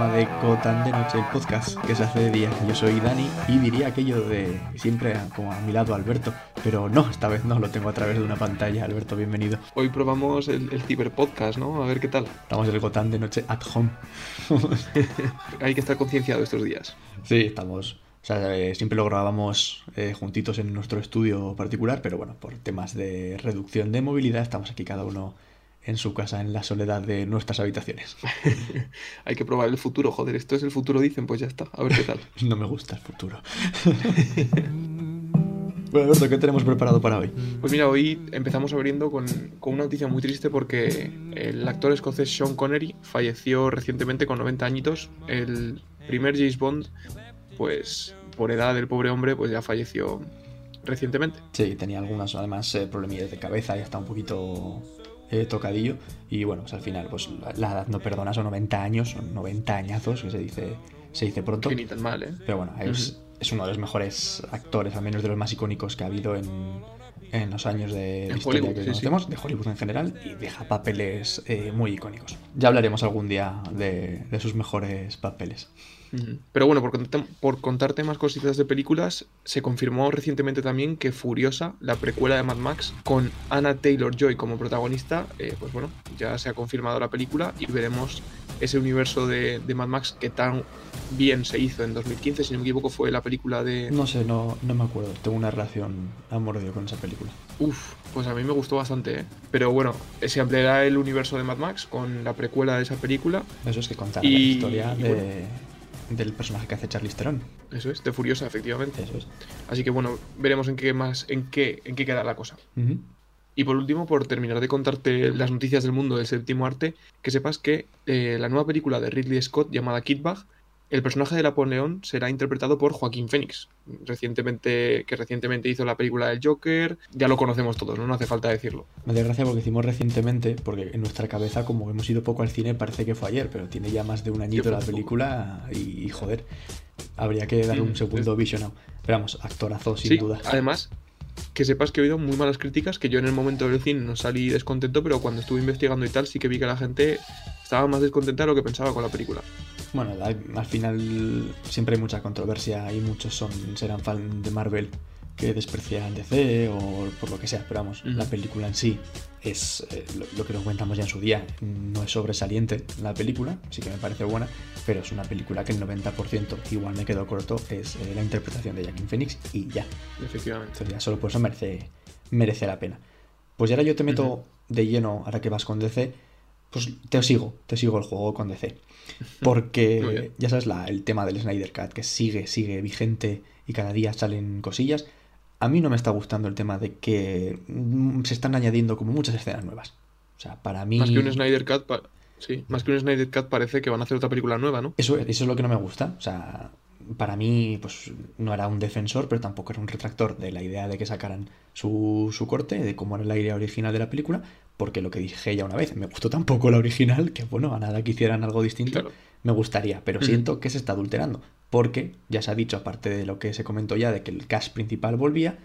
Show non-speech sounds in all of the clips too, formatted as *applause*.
programa de Cotan de Noche, el podcast que se hace de día. Yo soy Dani y diría aquello de siempre como a mi lado Alberto, pero no, esta vez no, lo tengo a través de una pantalla. Alberto, bienvenido. Hoy probamos el, el ciberpodcast, ¿no? A ver qué tal. Estamos en el Cotan de Noche at home. *laughs* Hay que estar concienciado estos días. Sí, estamos. O sea, eh, siempre lo grabábamos eh, juntitos en nuestro estudio particular, pero bueno, por temas de reducción de movilidad estamos aquí cada uno en su casa, en la soledad de nuestras habitaciones. *laughs* Hay que probar el futuro, joder, esto es el futuro, dicen, pues ya está, a ver qué tal. *laughs* no me gusta el futuro. *laughs* bueno, Alberto, ¿qué tenemos preparado para hoy? Pues mira, hoy empezamos abriendo con, con, una noticia muy triste porque el actor escocés Sean Connery falleció recientemente con 90 añitos. El primer James Bond, pues por edad del pobre hombre, pues ya falleció recientemente. Sí, tenía algunas además eh, problemillas de cabeza y está un poquito eh, tocadillo. Y bueno, pues al final, pues la, la, edad no perdona, son 90 años, son 90 añazos, que se dice, se dice pronto. Que ni tan mal, ¿eh? Pero bueno, es, uh -huh. es, uno de los mejores actores, al menos de los más icónicos que ha habido en, en los años de En historia Hollywood, que sí, conocemos, de Hollywood en general, y deja papeles eh, muy icónicos. Ya hablaremos algún día de, de sus mejores papeles. Pero bueno, por, por, contarte más cositas de películas, se confirmó recientemente también que Furiosa, la precuela de Mad Max, con Anna Taylor Joy como protagonista, eh, pues bueno, ya se ha confirmado la película y veremos ese universo de, de, Mad Max que tan bien se hizo en 2015, si no me equivoco, fue la película de. No sé, no, no me acuerdo. Tengo una relación amor-odio con esa película. Uf, pues a mí me gustó bastante, ¿eh? Pero bueno, se ampliará el universo de Mad Max con la precuela de esa película. Eso es que contará y, la historia y, de. Bueno del personaje que hace Charlize Theron. Eso es, de Furiosa, efectivamente. Eso es. Así que bueno, veremos en qué más, en qué, en qué queda la cosa. Uh -huh. Y por último, por terminar de contarte las noticias del mundo del séptimo arte, que sepas que eh, la nueva película de Ridley Scott llamada Kid Bug, el personaje de Napoleón será interpretado por Joaquín Phoenix, recientemente, que recientemente hizo la película del Joker, ya lo conocemos todos, ¿no? No hace falta decirlo. Me da gracia porque hicimos recientemente, porque en nuestra cabeza, como hemos ido poco al cine, parece que fue ayer, pero tiene ya más de un añito la película y, y, joder, habría que darle un segundo visionado. Pero vamos, actorazo sin sí, duda. Además, que sepas que he oído muy malas críticas, que yo en el momento del cine no salí descontento, pero cuando estuve investigando y tal, sí que vi que la gente estaba más descontenta de lo que pensaba con la película. Bueno, al final siempre hay mucha controversia y muchos son serán fan de Marvel que desprecian DC o por lo que sea, pero vamos, la película en sí es eh, lo, lo, que nos comentamos ya en su día, no es sobresaliente la película, sí que me parece buena, pero es una película que el 90% igual me quedó corto, es eh, la interpretación de Joaquin Phoenix y ya. Efectivamente. Entonces ya solo por eso merece, merece la pena. Pues ahora yo te meto de lleno, ahora que vas con DC, pues te sigo, te sigo el juego con DC. *laughs* Porque ya sabes la, el tema del Snyder Cut, que sigue, sigue vigente y cada día salen cosillas. A mí no me está gustando el tema de que mm, se están añadiendo como muchas escenas nuevas. O sea, para mí. Más que un Snyder Cut, sí, más que un Snyder Cut parece que van a hacer otra película nueva, ¿no? Eso, eso es lo que no me gusta. O sea, para mí, pues no era un defensor, pero tampoco era un retractor de la idea de que sacaran su, su corte, de cómo era la idea original de la película, porque lo que dije ya una vez, me gustó tampoco la original, que bueno, a nada que hicieran algo distinto, claro. me gustaría, pero mm. siento que se está adulterando, porque ya se ha dicho, aparte de lo que se comentó ya, de que el cast principal volvía,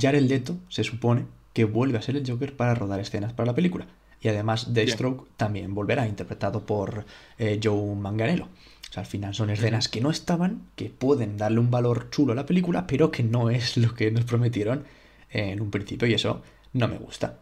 Jared Leto se supone que vuelve a ser el Joker para rodar escenas para la película. Y además Deathstroke también volverá, interpretado por eh, Joe Manganello. O sea, al final son escenas que no estaban, que pueden darle un valor chulo a la película, pero que no es lo que nos prometieron en un principio y eso no me gusta.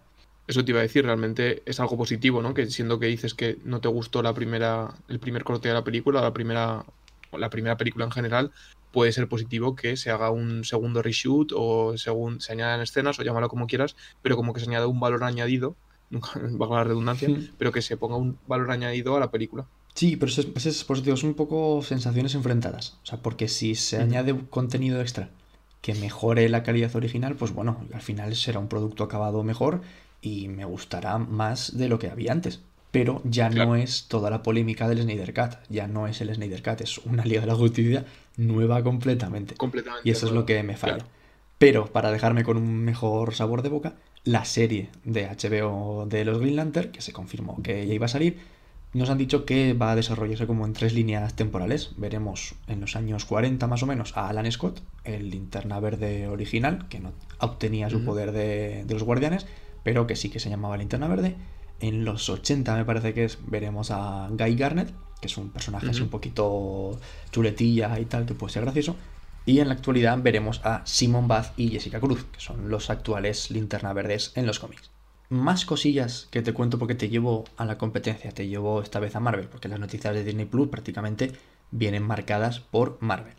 Eso te iba a decir, realmente es algo positivo, ¿no? Que siendo que dices que no te gustó la primera, el primer corte de la película, la primera, la primera película en general, puede ser positivo que se haga un segundo reshoot o según se añadan escenas o llámalo como quieras, pero como que se añada un valor añadido, *laughs* bajo la redundancia, pero que se ponga un valor añadido a la película. Sí, pero eso es, eso es un poco sensaciones enfrentadas. O sea, porque si se añade contenido extra que mejore la calidad original, pues bueno, al final será un producto acabado mejor y me gustará más de lo que había antes. Pero ya claro. no es toda la polémica del Snyder Cut, ya no es el Snyder Cut, es una Liga de la Justicia nueva completamente. completamente y eso es lo que me falla. Claro. Pero para dejarme con un mejor sabor de boca, la serie de HBO de los Green Lantern, que se confirmó que ya iba a salir, nos han dicho que va a desarrollarse como en tres líneas temporales. Veremos en los años 40 más o menos a Alan Scott, el linterna verde original, que no obtenía su uh -huh. poder de, de los guardianes, pero que sí que se llamaba Linterna Verde. En los 80 me parece que es, veremos a Guy Garnett, que es un personaje así un poquito chuletilla y tal, que puede ser gracioso. Y en la actualidad veremos a Simon Bath y Jessica Cruz, que son los actuales linterna verdes en los cómics. Más cosillas que te cuento porque te llevo a la competencia, te llevo esta vez a Marvel, porque las noticias de Disney Plus prácticamente vienen marcadas por Marvel.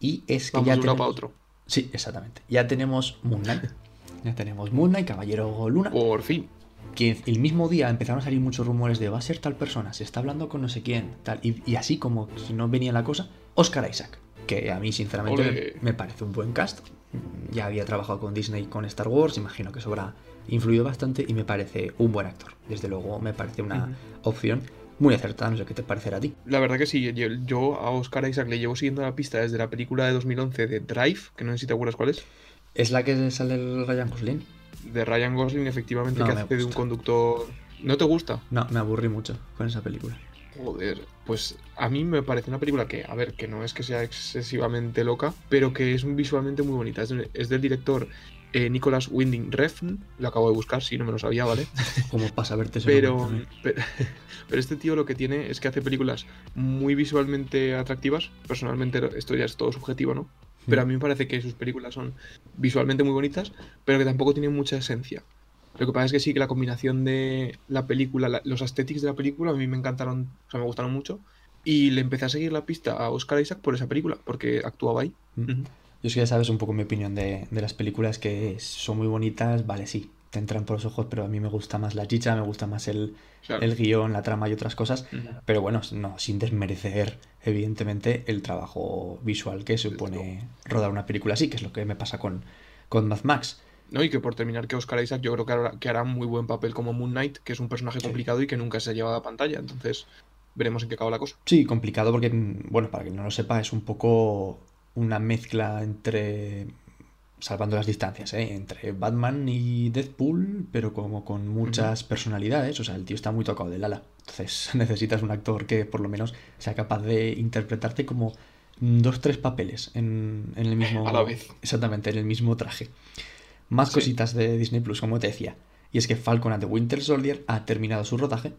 Y es que ya uno tenemos... para otro. Sí, exactamente. Ya tenemos Moon Knight. ya tenemos Moon Knight, Caballero Luna. Por fin. Que el mismo día empezaron a salir muchos rumores de va a ser tal persona, se está hablando con no sé quién, tal. Y, y así como si no venía la cosa, Oscar Isaac. Que a mí, sinceramente, Ole. me parece un buen cast. Ya había trabajado con Disney y con Star Wars, imagino que eso influido bastante y me parece un buen actor. Desde luego, me parece una opción muy acertada, no sé qué te parecerá a ti. La verdad que sí, yo, yo a Oscar Isaac le llevo siguiendo la pista desde la película de 2011 de Drive, que no sé si te acuerdas cuál es, ¿Es la que sale el Ryan Gosling? de Ryan Gosling, efectivamente, No que hace de un conductor... ¿No te gusta? No, me aburrí mucho con esa película. Joder, pues a mí me parece una película que, a ver, que no es que sea excesivamente loca, pero que es visualmente muy bonita. Es del director eh, Nicholas Winding Refn, lo acabo de buscar, si no me lo sabía, ¿vale? *laughs* Como pasa verte Pero, pero, *laughs* pero este tío lo que tiene es que hace películas muy visualmente atractivas. Personalmente, esto ya es todo subjetivo, ¿no? Pero a mí me parece que sus películas son visualmente muy bonitas, pero que tampoco tienen mucha esencia. Lo que pasa es que sí que la combinación de la película, la- los aesthetics de la película, a mí me encantaron, o sea, me gustaron mucho. Y le empecé a seguir la pista a Oscar Isaac por esa película, porque actuaba ahí. Mm. Yo es que ya sabes un poco mi opinión de, de las películas que son muy bonitas, vale, sí, te entran por los ojos, pero a mí me gusta más la chicha, me gusta más el, Claro. el guion, la trama y otras cosas. Pero bueno, no, sin desmerecer, evidentemente, el trabajo visual que supone rodar una película así, que es lo que me pasa con, con Mad Max. ¿no? Y que por terminar, que Oscar Isaac yo creo que hará, que hará muy buen papel como Moon Knight, que es un personaje Sí. complicado y que nunca se ha llevado a pantalla. Entonces, veremos en qué acaba la cosa. Sí, complicado porque, mm, bueno, para quien no lo sepa, es un poco una mezcla entre, salvando las distancias, ¿eh? entre Batman y Deadpool, pero como con muchas personalidades, o sea, el tío está muy tocado del ala. Entonces *laughs* necesitas un actor que por lo menos sea capaz de interpretarte como dos, tres papeles en, en el mismo... *laughs* A la vez. Exactamente, en el mismo traje. Más Sí. cositas de Disney Plus, como te decía. Y es que Falcon and the Winter Soldier ha terminado su rodaje,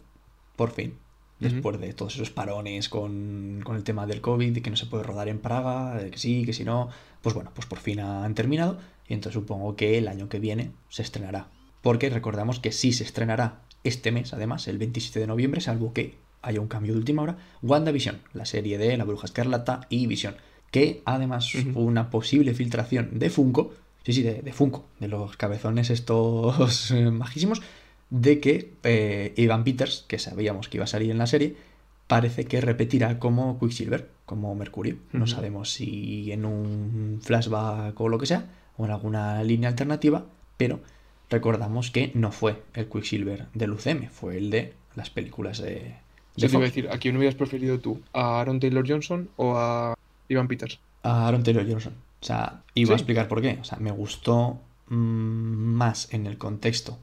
por fin. Después de todos esos parones con, con el tema del COVID, y que no se puede rodar en Praga, de que sí, que si no. Pues bueno, pues por fin han terminado. Y entonces supongo que el año que viene se estrenará. Porque recordamos que sí se estrenará este mes, además, el 27 de noviembre, salvo que haya un cambio de última hora. WandaVision, la serie de La Bruja Escarlata y Visión. Que además una posible filtración de Funko, sí, sí, de, de Funko, de los cabezones estos *laughs* majísimos, de que eh, Ivan Peters, que sabíamos que iba a salir en la serie, parece que repetirá como Quicksilver, como Mercurio. No sabemos si en un flashback o lo que sea, o en alguna línea alternativa, pero recordamos que no fue el Quicksilver del UCM, fue el de las películas de, de te iba a decir, ¿a quién hubieras preferido tú? ¿A Aaron Taylor Johnson o a Ivan Peters? a Aaron Taylor Johnson. O sea, voy a explicar por qué. O sea, me gustó mm, más en el contexto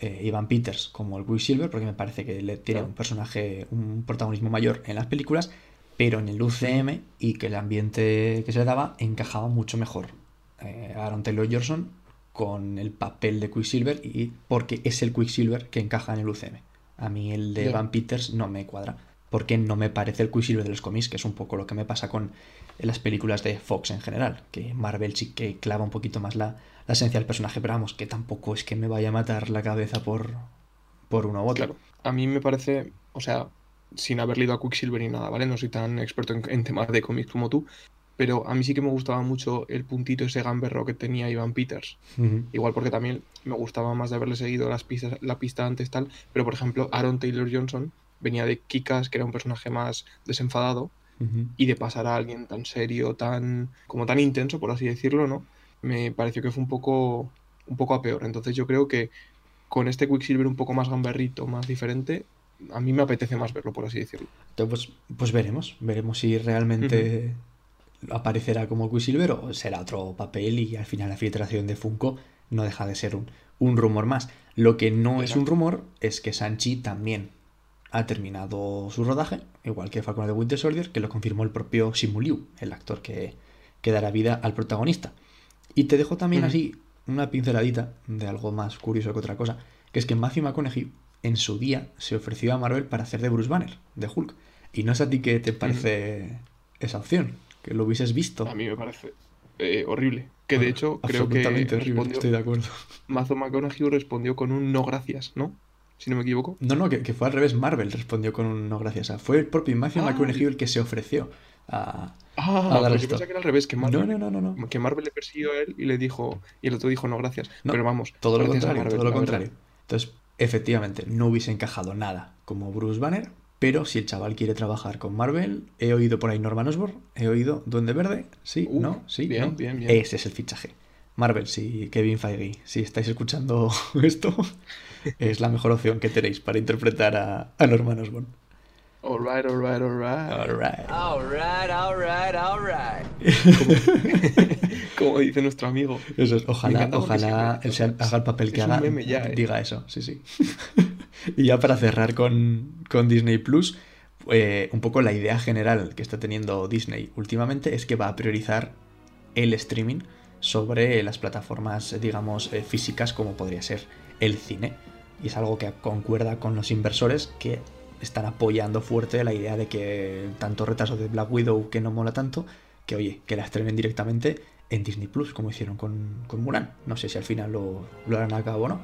eh, Ivan Peters como el Quicksilver, porque me parece que le tiene Claro. un personaje, un protagonismo mayor en las películas, pero en el UCM y que el ambiente que se le daba encajaba mucho mejor. eh, Aaron Taylor Johnson con el papel de Quicksilver y porque es el Quicksilver que encaja en el UCM. A mí el de Ya. Evan Peters no me cuadra, porque no me parece el Quicksilver de los cómics, que es un poco lo que me pasa con las películas de Fox en general, que Marvel sí que clava un poquito más la, la esencia del personaje, pero vamos, que tampoco es que me vaya a matar la cabeza por, por uno u otro. Claro. A mí me parece, o sea, sin haber leído a Quicksilver ni nada, ¿vale? No soy tan experto en, en temas de cómics como tú, pero a mí sí que me gustaba mucho el puntito ese gamberro que tenía Ivan Peters. Igual porque también me gustaba más de haberle seguido las pistas, la pista antes tal, pero por ejemplo Aaron Taylor Johnson venía de Kikas, que era un personaje más desenfadado, y de pasar a alguien tan serio, tan como tan intenso, por así decirlo, ¿no? Me pareció que fue un poco un poco a peor. Entonces yo creo que con este Quicksilver un poco más gamberrito, más diferente, a mí me apetece más verlo, por así decirlo. Entonces, pues, pues veremos, veremos si realmente aparecerá como Quicksilver o será otro papel y al final la filtración de Funko no deja de ser un, un rumor más. Lo que no es un rumor es que Sanchi también ha terminado su rodaje, igual que Falcon de Winter Soldier, que lo confirmó el propio Simu Liu, el actor que, que dará vida al protagonista. Y te dejo también así una pinceladita de algo más curioso que otra cosa, que es que Matthew McConaughey en su día se ofreció a Marvel para hacer de Bruce Banner, de Hulk. Y no sé a ti qué te parece esa opción, que lo hubieses visto. A mí me parece eh, horrible. Que de hecho creo que horrible, estoy de acuerdo. Mazo McConaughey respondió con un no gracias, ¿no? Si no me equivoco. No, no, que, fue al revés. Marvel respondió con un no gracias. fue el propio Matthew ah, McConaughey el que se ofreció a, ah, a esto. que era al revés, que Marvel, no, no, no, que Marvel le persiguió a él y le dijo, y el otro dijo no gracias. Pero vamos, todo lo contrario, todo lo contrario. Entonces, efectivamente, no hubiese encajado nada como Bruce Banner, pero si el chaval quiere trabajar con Marvel, he oído por ahí Norman Osborn, he oído Duende Verde, sí, no, sí, bien, bien, bien. Ese es el fichaje. Marvel, sí, Kevin Feige, si estáis escuchando *laughs* esto, es la mejor opción que tenéis para interpretar a, a Norman Osborn. Alright, alright, alright. Alright. Alright, alright, alright. *laughs* Como, dice nuestro amigo. Eso es, ojalá, ojalá él se haga el papel que haga. ¿eh? Diga eso, sí, sí. *laughs* y ya para cerrar con, con Disney Plus, eh, un poco la idea general que está teniendo Disney últimamente es que va a priorizar el streaming sobre las plataformas, digamos, eh, físicas como podría ser el cine. Y es algo que concuerda con los inversores que están apoyando fuerte la idea de que tanto retraso de Black Widow que no mola tanto, que oye, que la estrenen directamente en Disney Plus, como hicieron con, con Mulan. No sé si al final lo, lo harán a cabo o no.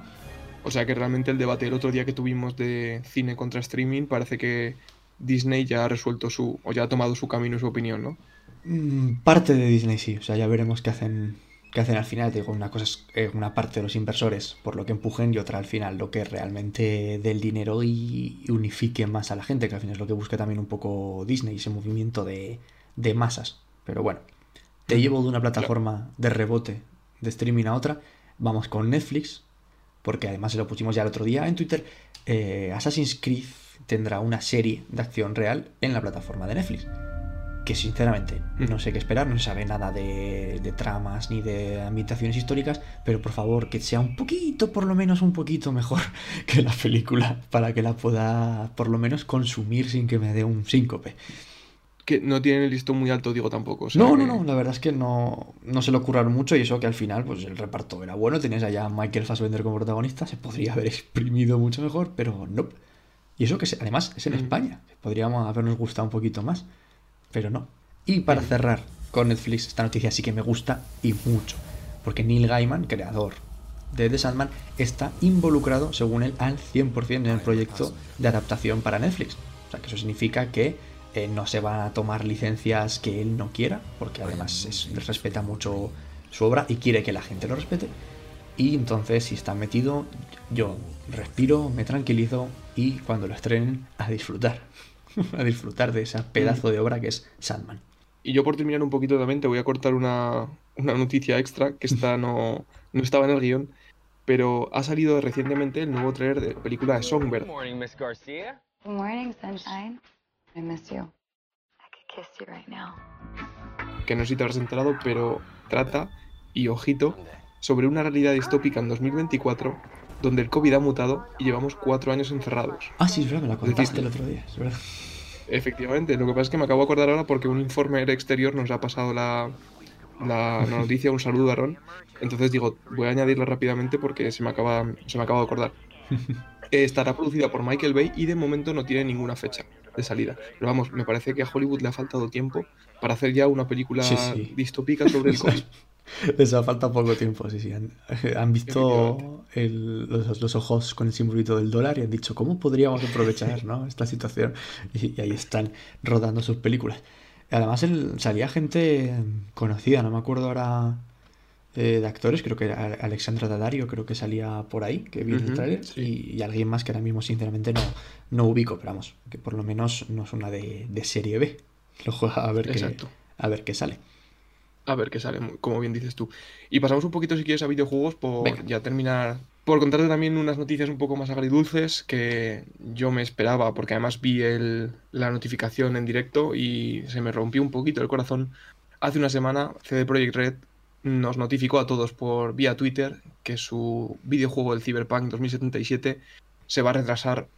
O sea que realmente el debate el otro día que tuvimos de cine contra streaming parece que Disney ya ha resuelto su, o ya ha tomado su camino y su opinión, ¿no? Mm, parte de Disney sí, o sea, ya veremos qué hacen que hacen al final. Digo, una cosa es eh, una parte de los inversores por lo que empujen y otra al final lo que realmente dé el dinero y unifique más a la gente, que al final es lo que busca también un poco Disney, ese movimiento de, de masas. Pero bueno, te llevo de una plataforma de rebote de streaming a otra. Vamos con Netflix, porque además se lo pusimos ya el otro día en Twitter. Eh, Assassin's Creed tendrá una serie de acción real en la plataforma de Netflix que sinceramente no sé qué esperar, no se sabe nada de, tramas ni de ambientaciones históricas, pero por favor que sea un poquito, por lo menos un poquito mejor *laughs* que la película, para que la pueda por lo menos consumir sin que me dé un síncope. Que no tienen el listón muy alto, digo tampoco. no, no, no, la verdad es que no, no se lo ocurraron mucho y eso que al final pues el reparto era bueno, tenías allá a Michael Fassbender como protagonista, se podría haber exprimido mucho mejor, pero no. Y eso que además es en España, podríamos habernos gustado un poquito más pero no. Y para cerrar con Netflix, esta noticia sí que me gusta y mucho, porque Neil Gaiman, creador de The Sandman, está involucrado, según él, al 100% en el proyecto de adaptación para Netflix. O sea, que eso significa que eh, no se van a tomar licencias que él no quiera, porque además respeta mucho su obra y quiere que la gente lo respete. Y entonces, si está metido, yo respiro, me tranquilizo y cuando lo estrenen, a disfrutar. *laughs* a disfrutar de ese pedazo de obra que es Sandman. Y yo por terminar un poquito también te voy a cortar una, noticia extra que esta *laughs* no, no estaba en el guion, pero ha salido recientemente el nuevo trailer de la película de Songbird. Que no sé si te habrás enterado, pero trata, y ojito, sobre una realidad distópica en 2024 donde el COVID ha mutado y llevamos cuatro años encerrados. Ah, sí, es verdad, me la contaste el otro día, es verdad. Efectivamente, lo que pasa es que me acabo de acordar ahora porque un informe exterior nos ha pasado la, la, noticia, un saludo a Ron. Entonces digo, voy a añadirlo rápidamente porque se me acaba, se me acaba de acordar. *laughs* Estará producida por Michael Bay y de momento no tiene ninguna fecha de salida. Pero vamos, me parece que a Hollywood le ha faltado tiempo para hacer ya una película distópica sobre el COVID. *laughs* *laughs* Les ha falta poco tiempo, sí, sí. Han, visto los, ojos con el simbolito del dólar y han dicho, ¿cómo podríamos aprovechar *laughs* esta situación? Y, ahí están rodando sus películas. Además, salía gente conocida, no me acuerdo ahora eh, de actores, creo que era Alexandra Daddario, creo que salía por ahí, que vi el trailer, y, alguien más que ahora mismo, sinceramente, no, no ubico, pero vamos, que por lo menos no es una de, serie B. Lo juega a ver, qué, a ver qué sale. A ver qué sale, como bien dices tú. Y pasamos un poquito, si quieres, a videojuegos por ya terminar. Por contarte también unas noticias un poco más agridulces que yo me esperaba, porque además vi el, la notificación en directo y se me rompió un poquito el corazón. Hace una semana, CD Projekt Red nos notificó a todos por vía Twitter que su videojuego del Cyberpunk 2077 se va a retrasar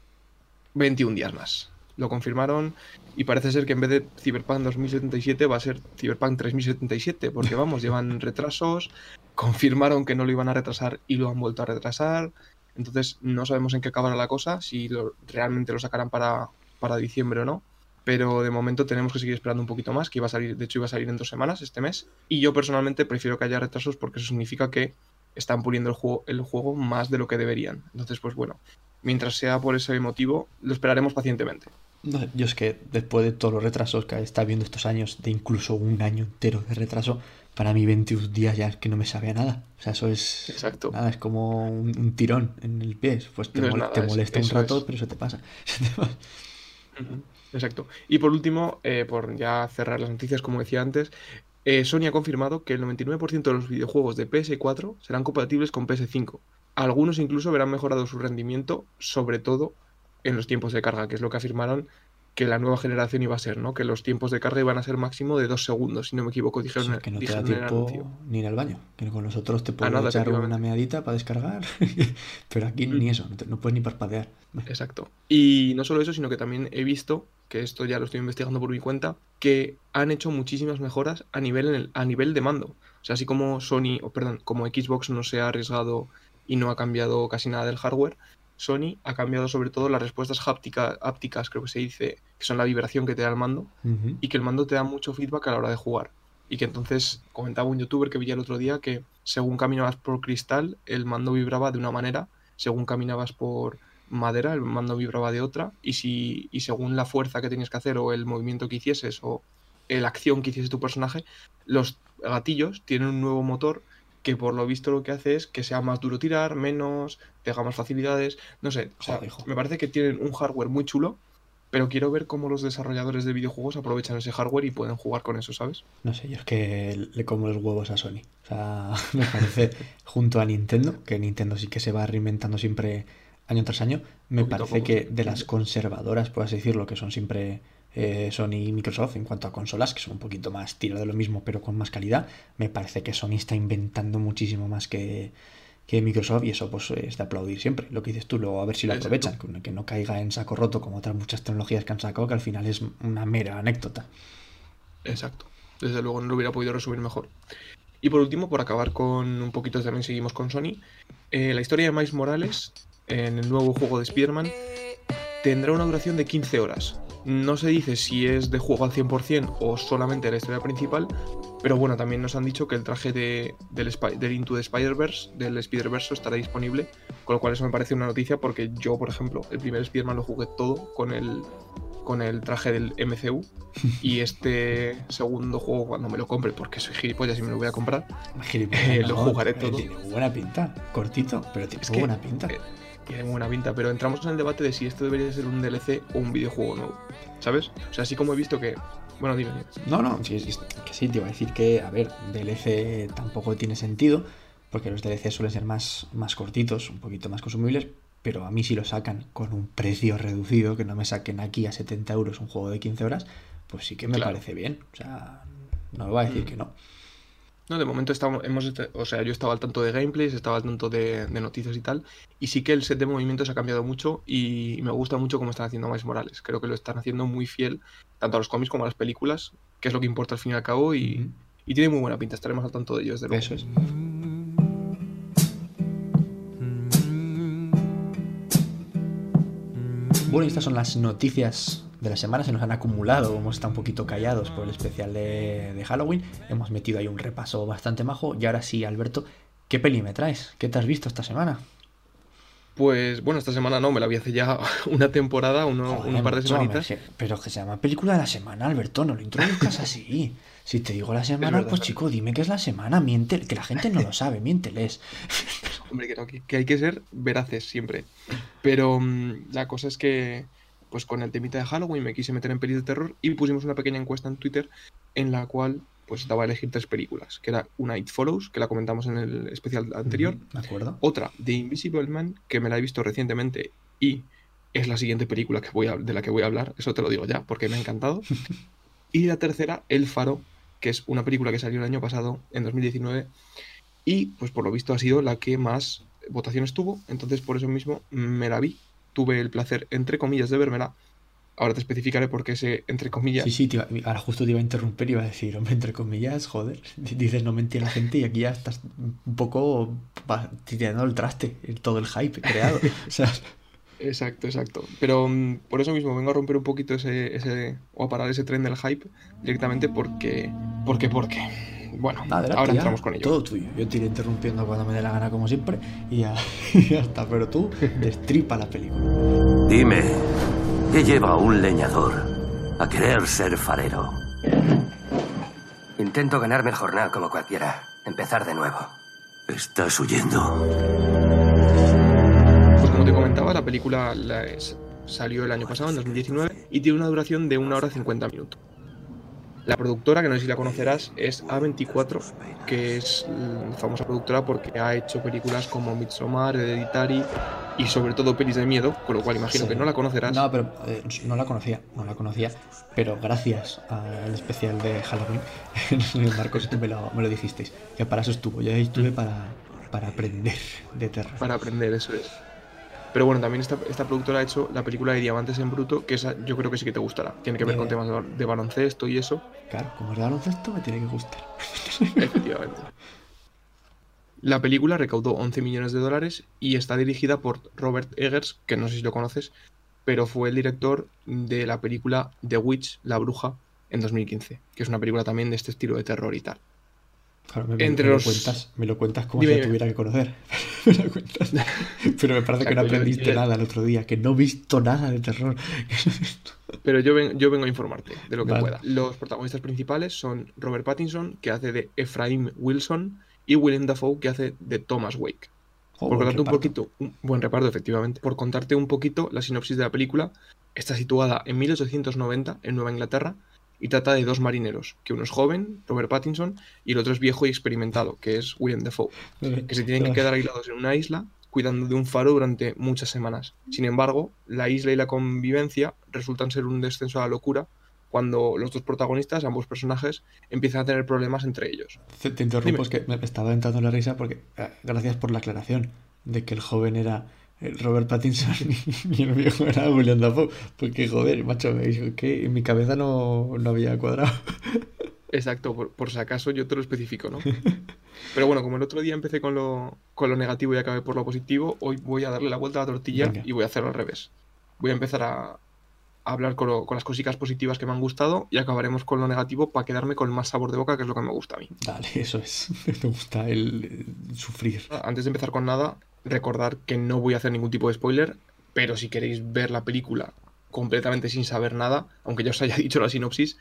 21 días más lo confirmaron y parece ser que en vez de Cyberpunk 2077 va a ser Cyberpunk 3077, porque vamos, *laughs* llevan retrasos, confirmaron que no lo iban a retrasar y lo han vuelto a retrasar. Entonces no sabemos en qué acabará la cosa, si lo- realmente lo sacarán para, para diciembre o no. Pero de momento tenemos que seguir esperando un poquito más, que iba a salir, de hecho iba a salir en dos semanas este mes. Y yo personalmente prefiero que haya retrasos porque eso significa que están puliendo el juego, el juego más de lo que deberían. Entonces, pues bueno, mientras sea por ese motivo, lo esperaremos pacientemente. No yo es que después de todos los retrasos que está viendo estos años, de incluso un año entero de retraso, para mí 21 días ya es que no me sabe a nada. O sea, eso es. Exacto. Nada, es como un, un tirón en el pie. Pues te, No es mol- nada, te es- molesta un rato, es. pero se te pasa. *laughs* Se te pasa. Ujú, Exacto. Y por último, eh, por ya cerrar las noticias, como decía antes, eh, Sony ha confirmado que el 99% de los videojuegos de PS4 serán compatibles con PS5. Algunos incluso verán mejorado su rendimiento, sobre todo en los tiempos de carga, que es lo que afirmaron que la nueva generación iba a ser, ¿no? Que los tiempos de carga iban a ser máximo de dos segundos, si no me equivoco, O dijeron, sea, que no te da tiempo ni ir al baño. Que con nosotros te puedes echar una meadita para descargar. *laughs* pero aquí ni Mm. eso, no, te- no puedes ni parpadear. Exacto. Y no solo eso, sino que también he visto, que esto ya lo estoy investigando por mi cuenta, que han hecho muchísimas mejoras a nivel, en el- a nivel de mando. O sea, así como Sony, o perdón, como Xbox no se ha arriesgado y no ha cambiado casi nada del hardware, Sony ha cambiado sobre todo las respuestas háptica- hápticas, creo que se dice, que son la vibración que te da el mando, y que el mando te da mucho feedback a la hora de jugar. Y que entonces comentaba un youtuber que vi el otro día que según caminabas por cristal, el mando vibraba de una manera, según caminabas por madera, el mando vibraba de otra, y si y según la fuerza que tenías que hacer o el movimiento que hicieses o la acción que hiciese tu personaje, los gatillos tienen un nuevo motor que por lo visto lo que hace es que sea más duro tirar, menos, tenga más facilidades, no sé, o sea, Joder, me parece que tienen un hardware muy chulo, pero quiero ver cómo los desarrolladores de videojuegos aprovechan ese hardware y pueden jugar con eso, ¿sabes? No sé, yo es que le como los huevos a Sony. O sea, *laughs* me parece, junto a Nintendo, que Nintendo sí que se va reinventando siempre año tras año, me parece que de las conservadoras, por así decirlo, que son siempre eh, Sony y Microsoft en cuanto a consolas, que son un poquito más tira de lo mismo, pero con más calidad, me parece que Sony está inventando muchísimo más que, que Microsoft y eso pues es de aplaudir siempre. Lo que dices tú, luego a ver si lo aprovechan, que no- que no caiga en saco roto como otras muchas tecnologías que han sacado, que al final es una mera anécdota. Exacto. Desde luego no lo hubiera podido resumir mejor. Y por último, por acabar con un poquito, también seguimos con Sony. eh, la historia de Miles Morales en el nuevo juego de Spider-Man tendrá una duración de 15 horas. No se dice si es de juego al 100% o solamente la historia principal, pero bueno, también nos han dicho que el traje de, del, del Into the Spider-Verse, del Spider-Verse, estará disponible, con lo cual eso me parece una noticia porque yo, por ejemplo, el primer Spider-Man lo jugué todo con el, con el traje del MCU *laughs* y este segundo juego cuando me lo compre, porque soy gilipollas y me lo voy a comprar, Eh, lo jugaré todo. Tiene buena pinta. Cortito, pero tiene Es que, buena pinta. eh, tiene buena pinta, pero entramos en el debate de si esto debería ser un DLC o un videojuego nuevo, ¿sabes? O sea, así como he visto que... Bueno, dime. No, no, sí, sí, que sí, te iba a decir que, a ver, DLC tampoco tiene sentido, porque los DLC suelen ser más, más cortitos, un poquito más consumibles, pero a mí si lo sacan con un precio reducido, que no me saquen aquí a 70 euros un juego de 15 horas, pues sí que me Claro. parece bien. O sea, no me va a decir Mm. que no. No, de momento estamos, hemos, o sea, yo estaba al tanto de gameplays, estaba al tanto de, de noticias y tal, y sí que el set de movimientos ha cambiado mucho y me gusta mucho cómo están haciendo Miles Morales. Creo que lo están haciendo muy fiel tanto a los cómics como a las películas, que es lo que importa al fin y al cabo, y, y tiene muy buena pinta, estaremos al tanto de ellos, desde luego. Eso es. Bueno, y estas son las noticias de la semana. Se nos han acumulado, hemos estado un poquito callados por el especial de, de Halloween. Hemos metido ahí un repaso bastante majo. Y ahora sí, Alberto, ¿qué peli me traes? ¿Qué te has visto esta semana? Pues bueno, esta semana no, me la vi hace ya *laughs* una temporada, uno- Joder, un par de semanitas. me- Pero que se llama película de la semana, Alberto, no lo introduzcas así. *laughs* Si te digo la semana, verdad, pues es chico, dime que es la semana, miente, que la gente no lo sabe, miénteles. *laughs* Hombre, que, no, que, que hay que ser veraces siempre. Pero mm, la cosa es que, pues con el temita de Halloween me quise meter en pelis de terror y pusimos una pequeña encuesta en Twitter en la cual pues daba a elegir tres películas, que era una It Follows, que la comentamos en el especial anterior, Ujú, ¿De acuerdo? otra The Invisible Man, que me la he visto recientemente y es la siguiente película que voy a- de la que voy a hablar, eso te lo digo ya, porque me ha encantado. *laughs* y la tercera, El Faro, que es una película que salió el año pasado, en 2019, y pues por lo visto ha sido la que más votaciones tuvo, entonces por eso mismo me la vi. Tuve el placer, entre comillas, de vérmela, Ahora te especificaré por qué ese, entre comillas. Sí, sí, iba- ahora justo te iba a interrumpir y iba a decir, hombre, entre comillas, joder, *laughs* dices no mentía la gente y aquí ya estás un poco tirando el traste, todo el hype creado. *laughs* O sea, Exacto, exacto. Pero mm, por eso mismo vengo a romper un poquito ese, ese o a parar ese tren del hype directamente porque, porque, porque. Bueno, adelante, ahora ya, entramos con ello. Todo tuyo. Yo te iré interrumpiendo cuando me dé la gana, como siempre, y ya, *laughs* y ya está. Pero tú *laughs* destripa la película. Dime, ¿qué lleva a un leñador a querer ser farero? Intento ganarme el jornal como cualquiera. Empezar de nuevo. ¿Estás huyendo? Pues como te comentaba, la película la es- salió el año pasado, en 2019, y tiene una duración de 1 hora 50 minutos. La productora, que no sé si la conocerás, es A24, que es famosa productora porque ha hecho películas como Midsommar, Hereditary y sobre todo pelis de miedo, con lo cual imagino Sí. que no la conocerás. No, pero eh, no la conocía, no la conocía, pero gracias al especial de Halloween, *laughs* Marcos, tú me lo, me lo dijisteis, que para eso estuvo, yo ahí estuve para, para aprender de terror. para aprender, eso es. Pero bueno, también esta, esta productora ha hecho la película de Diamantes en Bruto, que esa yo creo que sí que te gustará. Tiene que ver con temas de baloncesto y eso. Claro, como es de baloncesto me tiene que gustar. Efectivamente. La película recaudó 11 millones de dólares y está dirigida por Robert Eggers, que no sé si lo conoces, pero fue el director de la película The Witch, La Bruja, en 2015, que es una película también de este estilo de terror y tal. Claro, me, me- Entre me los- lo cuentas, me lo cuentas como Dime, si dime. tuviera que conocer. *laughs* Me lo cuentas. *laughs* Pero me parece que no aprendiste yo- nada el otro día, que no he visto nada de terror. *laughs* Pero yo, ven- yo vengo a informarte de lo que Vale. pueda. Los protagonistas principales son Robert Pattinson, que hace de Ephraim Wilson, y Willem Dafoe, que hace de Thomas Wake. Oh, Por contarte un poquito, un buen reparto, efectivamente. Por contarte un poquito la sinopsis de la película, está situada en 1890 en Nueva Inglaterra y trata de dos marineros, que uno es joven, Robert Pattinson, y el otro es viejo y experimentado, que es William Dafoe, *laughs* que se tienen que quedar aislados en una isla cuidando de un faro durante muchas semanas. Sin embargo, la isla y la convivencia resultan ser un descenso a la locura cuando los dos protagonistas, ambos personajes, empiezan a tener problemas entre ellos. Te, te interrumpo, Dime. es que me estaba entrando la risa porque, eh, gracias por la aclaración de que el joven era Robert Pattinson *laughs* y el viejo era William Dafoe. Porque, joder, macho, que en mi cabeza no, no había cuadrado. *laughs* Exacto, por, por si acaso yo te lo especifico, ¿no? Pero bueno, como el otro día empecé con lo, con lo negativo y acabé por lo positivo, hoy voy a darle la vuelta a la tortilla Venga. y voy a hacerlo al revés. Voy a empezar a, a hablar con, lo- con las cositas positivas que me han gustado y acabaremos con lo negativo para quedarme con más sabor de boca, que es lo que me gusta a mí. Dale, eso es. *laughs* Me gusta el, el sufrir. Antes de empezar con nada, recordar que no voy a hacer ningún tipo de spoiler, pero si queréis ver la película completamente sin saber nada, aunque ya os haya *laughs* dicho la sinopsis,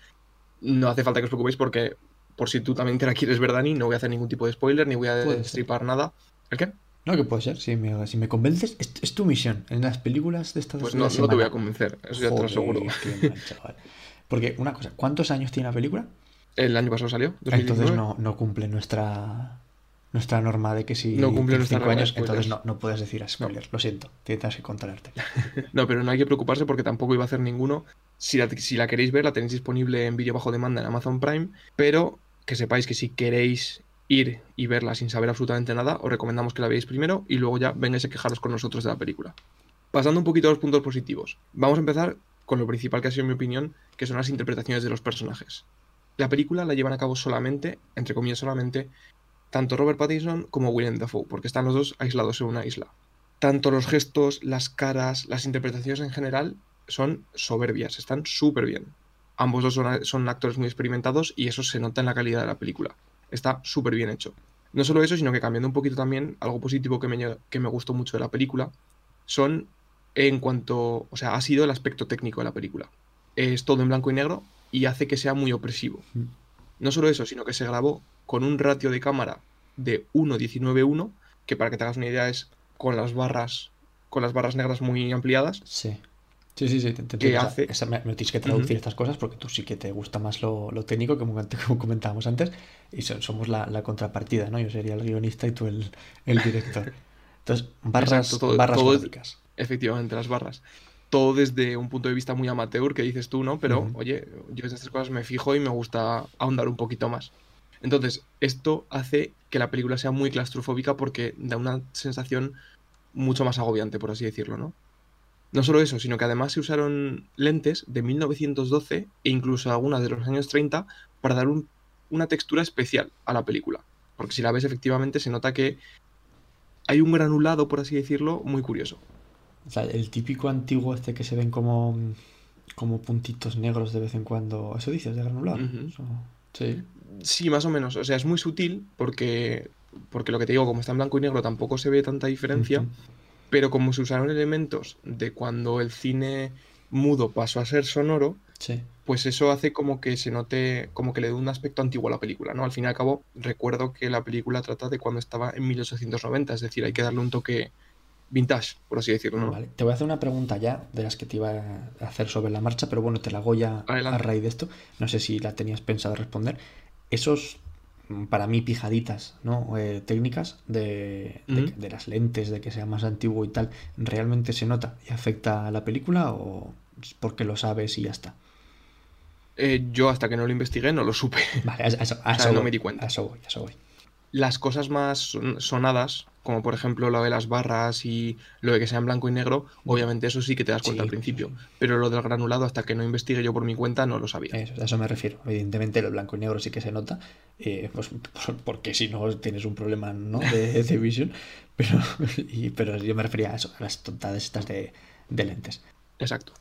no hace falta que os preocupéis porque por si tú también te la quieres ver, Dani, no voy a hacer ningún tipo de spoiler ni voy a destripar nada. ¿El qué? No, que puede ser, si me, si me convences, es, es tu misión. En las películas de esta Pues no, no te voy a convencer, eso ya te lo Joder, aseguro. qué mal, chaval. Porque una cosa, ¿cuántos años tiene la película? El año pasado salió, 2019. Entonces no, no cumple nuestra nuestra norma de que si No cumple tienes nuestra cinco norma de años, entonces no, no puedes decir a spoiler. Lo siento, tienes que controlarte. *laughs* No, pero no hay que preocuparse porque tampoco iba a hacer ninguno. Si la, si la queréis ver, la tenéis disponible en vídeo bajo demanda en Amazon Prime, pero que sepáis que si queréis ir y verla sin saber absolutamente nada, os recomendamos que la veáis primero y luego ya vengáis a quejaros con nosotros de la película. Pasando un poquito a los puntos positivos. Vamos a empezar con lo principal que ha sido mi opinión, que son las interpretaciones de los personajes. La película la llevan a cabo solamente, entre comillas solamente, tanto Robert Pattinson como Willem Dafoe, porque están los dos aislados en una isla. Tanto los gestos, las caras, las interpretaciones en general son soberbias, están súper bien. Ambos dos son, son actores muy experimentados y eso se nota en la calidad de la película. Está súper bien hecho. No solo eso, sino que cambiando un poquito también, algo positivo que me, que me gustó mucho de la película, son en cuanto, o sea, ha sido el aspecto técnico de la película. Es todo en blanco y negro y hace que sea muy opresivo. Mm. No solo eso, sino que se grabó con un ratio de cámara de 1.19.1, que para que te hagas una idea es con las barras, con las barras negras muy ampliadas. Sí. Sí, sí, sí. Te, te ¿Qué entiendo. O sea, hace? esa- me, me tienes que traducir estas cosas porque tú sí que te gusta más lo, lo técnico, *laughs* como, comentábamos antes, y so- somos la, la contrapartida, ¿no? Yo sería el guionista y tú el, el director. Entonces, *laughs* barras, Exacto, todo- barras todo. Efectivamente, las barras. Todo desde un punto de vista muy amateur, que dices tú, ¿no? Pero, oye, yo de estas cosas me fijo y me gusta ahondar un poquito más. Entonces, esto hace que la película sea muy claustrofóbica porque da una sensación mucho más agobiante, por así decirlo, ¿no? No solo eso, sino que además se usaron lentes de 1912 e incluso algunas de los años 30 para dar un- una textura especial a la película. Porque si la ves efectivamente se nota que hay un granulado, por así decirlo, muy curioso. O sea, el típico antiguo este que se ven como, como puntitos negros de vez en cuando. ¿Eso dices de granulado? Eso- Sí. Sí, más o menos. O sea, es muy sutil porque, porque lo que te digo, como está en blanco y negro, tampoco se ve tanta diferencia. Pero como se usaron elementos de cuando el cine mudo pasó a ser sonoro, Sí. pues eso hace como que se note, como que le dé un aspecto antiguo a la película, ¿no? Al fin y al cabo, recuerdo que la película trata de cuando estaba en 1890, es decir, hay que darle un toque vintage, por así decirlo, ¿no? Vale. Te voy a hacer una pregunta ya de las que te iba a hacer sobre la marcha, pero bueno, te la hago ya Adelante. a raíz de esto. No sé si la tenías pensado responder. Esos, mm, para mí, pijaditas, ¿no? Eh, técnicas de, de, las lentes, de que sea más antiguo y tal, ¿realmente se nota y afecta a la película o es porque lo sabes y ya está? Eh, yo hasta que no lo investigué no lo supe. Vale, a, a eso, a *laughs* O sea, no me di cuenta. A eso voy, a eso voy. Las cosas más son- sonadas, como por ejemplo lo de las barras y lo de que sea en blanco y negro, obviamente eso sí que te das cuenta Sí, al principio. sí. Pero lo del granulado, hasta que no investigué yo por mi cuenta, no lo sabía. Eso, a eso me refiero. Evidentemente, el blanco y negro sí que se nota, eh, pues por- porque si no tienes un problema ¿no? de, *laughs* de visión. Pero, y- pero yo me refería a eso, a las tontadas estas de, de lentes. Exacto.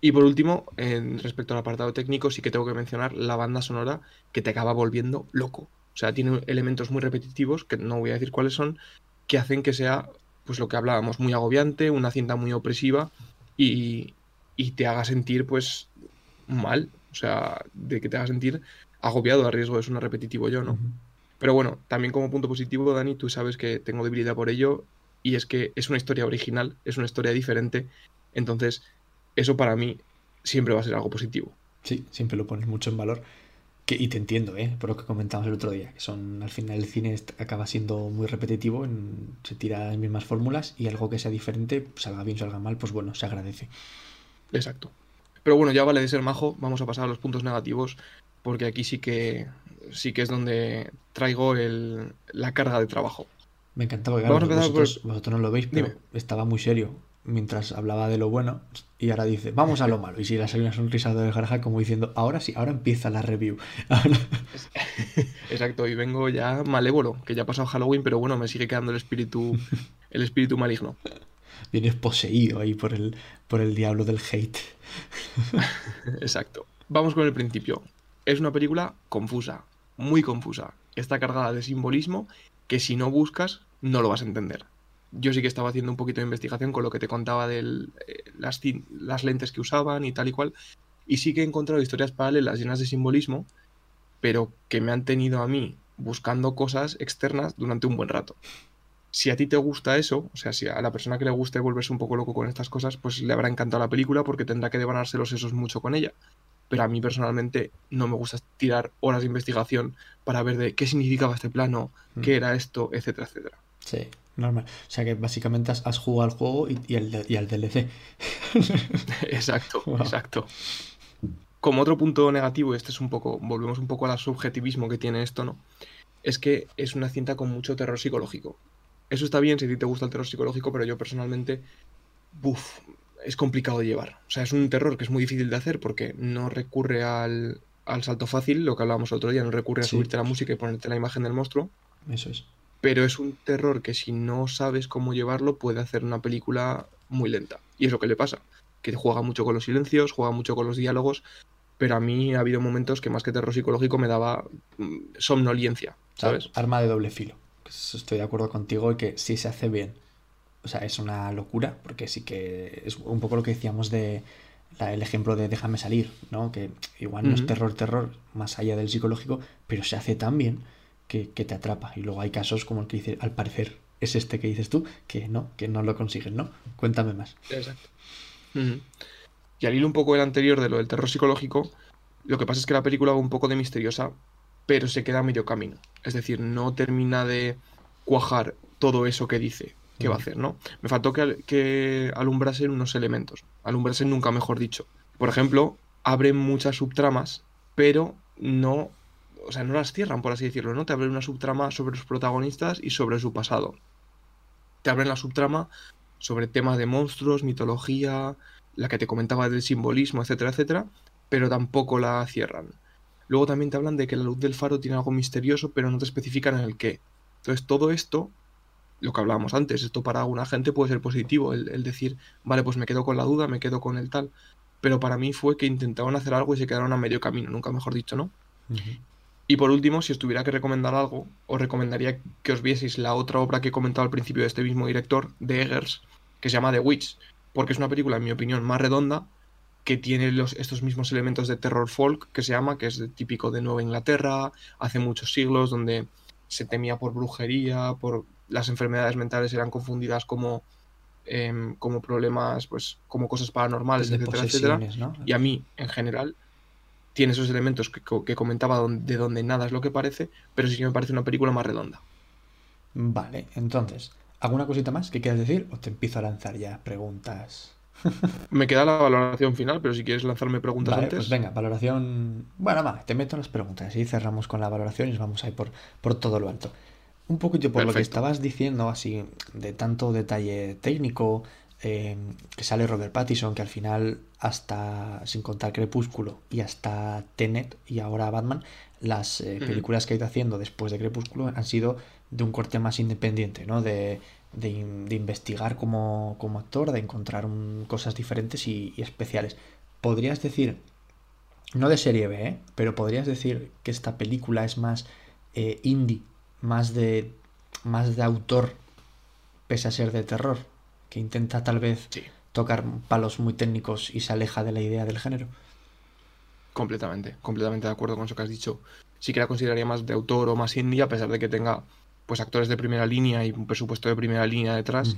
Y por último, en respecto al apartado técnico, sí que tengo que mencionar la banda sonora que te acaba volviendo loco. O sea, tiene elementos muy repetitivos, que no voy a decir cuáles son, que hacen que sea, pues lo que hablábamos, muy agobiante, una cinta muy opresiva y, y te haga sentir, pues, mal. O sea, de que te haga sentir agobiado a riesgo de sonar repetitivo yo, ¿no? Pero bueno, también como punto positivo, Dani, tú sabes que tengo debilidad por ello y es que es una historia original, es una historia diferente, entonces eso para mí siempre va a ser algo positivo. Sí, siempre lo pones mucho en valor. Que, y te entiendo, ¿eh? por lo que comentamos el otro día, que son al final el cine acaba siendo muy repetitivo, en- se tira las mismas fórmulas y algo que sea diferente, salga bien, salga mal, pues bueno, se agradece. Exacto. Pero bueno, ya vale de ser majo, vamos a pasar a los puntos negativos, porque aquí sí que sí que es donde traigo el- la carga de trabajo. Me encantaba que Vamos a claro, empezar por- vosotros, vosotros no lo veis, pero Dime. estaba muy serio mientras hablaba de lo bueno y ahora dice, vamos a lo malo. Y si le sale una sonrisa de garaja como diciendo, ahora sí, ahora empieza la review. *laughs* Ahora- Exacto, y vengo ya malévolo, que ya ha pasado Halloween, pero bueno, me sigue quedando el espíritu el espíritu maligno. Vienes poseído ahí por el, por el diablo del hate. *laughs* Exacto. Vamos con el principio. Es una película confusa, muy confusa. Está cargada de simbolismo que si no buscas no lo vas a entender. Yo sí que estaba haciendo un poquito de investigación con lo que te contaba de las, cin- las lentes que usaban y tal y cual. Y sí que he encontrado historias paralelas llenas de simbolismo, pero que me han tenido a mí buscando cosas externas durante un buen rato. Si a ti te gusta eso, o sea, si a la persona que le guste volverse un poco loco con estas cosas, pues le habrá encantado la película porque tendrá que devanarse los sesos mucho con ella. Pero a mí personalmente no me gusta tirar horas de investigación para ver de qué significaba este plano, qué Mm. era esto, etcétera, etcétera. Sí, normal. O sea que básicamente has, has jugado al juego y, de- y al DLC. *laughs* Exacto, Wow. exacto. Como otro punto negativo, y este es un poco, volvemos un poco al subjetivismo que tiene esto, ¿no? Es que es una cinta con mucho terror psicológico. Eso está bien si a ti te gusta el terror psicológico, pero yo personalmente, buf, es complicado de llevar. O sea, es un terror que es muy difícil de hacer porque no recurre al, al salto fácil, lo que hablábamos el otro día, no recurre a Sí. subirte la música y ponerte la imagen del monstruo, Eso es. Pero es un terror que si no sabes cómo llevarlo puede hacer una película muy lenta. Y es lo que le pasa, que juega mucho con los silencios, juega mucho con los diálogos, pero a mí ha habido momentos que más que terror psicológico me daba mm, somnolencia, ¿sabes? Arma de doble filo. Estoy de acuerdo contigo y que si se hace bien, o sea, es una locura, porque sí que es un poco lo que decíamos de la- el ejemplo de Déjame salir, ¿no? Que igual no es terror, terror, más allá del psicológico, pero se hace tan bien que, que te atrapa. Y luego hay casos como el que dice, al parecer, es este que dices tú, que no, que no lo consiguen, ¿no? Cuéntame más. Exacto. Y al hilo un poco el anterior de lo del terror psicológico, lo que pasa es que la película va un poco de misteriosa, pero se queda a medio camino. Es decir, no termina de cuajar todo eso que dice que va a hacer, ¿no? Me faltó que, que alumbrasen unos elementos. Alumbrasen nunca mejor dicho. Por ejemplo, abren muchas subtramas, pero no. O sea, no las cierran, por así decirlo, ¿no? Te abren una subtrama sobre los protagonistas y sobre su pasado. Te abren la subtrama sobre temas de monstruos, mitología, la que te comentaba del simbolismo, etcétera, etcétera, pero tampoco la cierran. Luego también te hablan de que la luz del faro tiene algo misterioso, pero no te especifican en el qué. Entonces todo esto, lo que hablábamos antes, esto para alguna gente puede ser positivo, el, decir, vale, pues me quedo con la duda, me quedo con el tal, pero para mí fue que intentaron hacer algo y se quedaron a medio camino, nunca mejor dicho, ¿no? Y por último, si os tuviera que recomendar algo, os recomendaría que os vieseis la otra obra que he comentado al principio de este mismo director, de Eggers, que se llama The Witch, porque es una película, en mi opinión, más redonda, que tiene los, estos mismos elementos de terror folk, que se llama, que es típico de Nueva Inglaterra, hace muchos siglos, donde se temía por brujería, por las enfermedades mentales eran confundidas como, em, como problemas, pues, como cosas paranormales, de etcétera, etcétera. Y a mí, en general, tiene esos elementos que, que comentaba de donde nada es lo que parece, pero sí que me parece una película más redonda. Vale, entonces, ¿alguna cosita más que quieras decir? ¿O te empiezo a lanzar ya preguntas? *laughs* Me queda la valoración final, pero si quieres lanzarme preguntas Vale, antes. pues venga, valoración. Bueno, va, te meto las preguntas y cerramos con la valoración y nos vamos ahí por, por todo lo alto. Un poquito por lo que estabas diciendo, así, de tanto detalle técnico, eh, que sale Robert Pattinson, que al final, hasta, sin contar Crepúsculo, y hasta Tenet y ahora Batman, las eh, películas que ha ido haciendo después de Crepúsculo han sido de un corte más independiente, ¿no? De, de, in- de investigar como, como actor, de encontrar un- cosas diferentes y, y especiales. ¿Podrías decir, no de serie B, ¿eh? pero podrías decir que esta película es más eh, indie, más de, más de autor, pese a ser de terror, que intenta tal vez Sí, tocar palos muy técnicos y se aleja de la idea del género? completamente, completamente de acuerdo con eso que has dicho. Sí que la consideraría más de autor o más indie, a pesar de que tenga pues actores de primera línea y un presupuesto de primera línea detrás.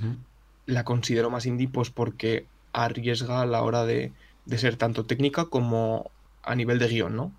La considero más indie pues porque arriesga a la hora de, de ser tanto técnica como a nivel de guion, ¿no?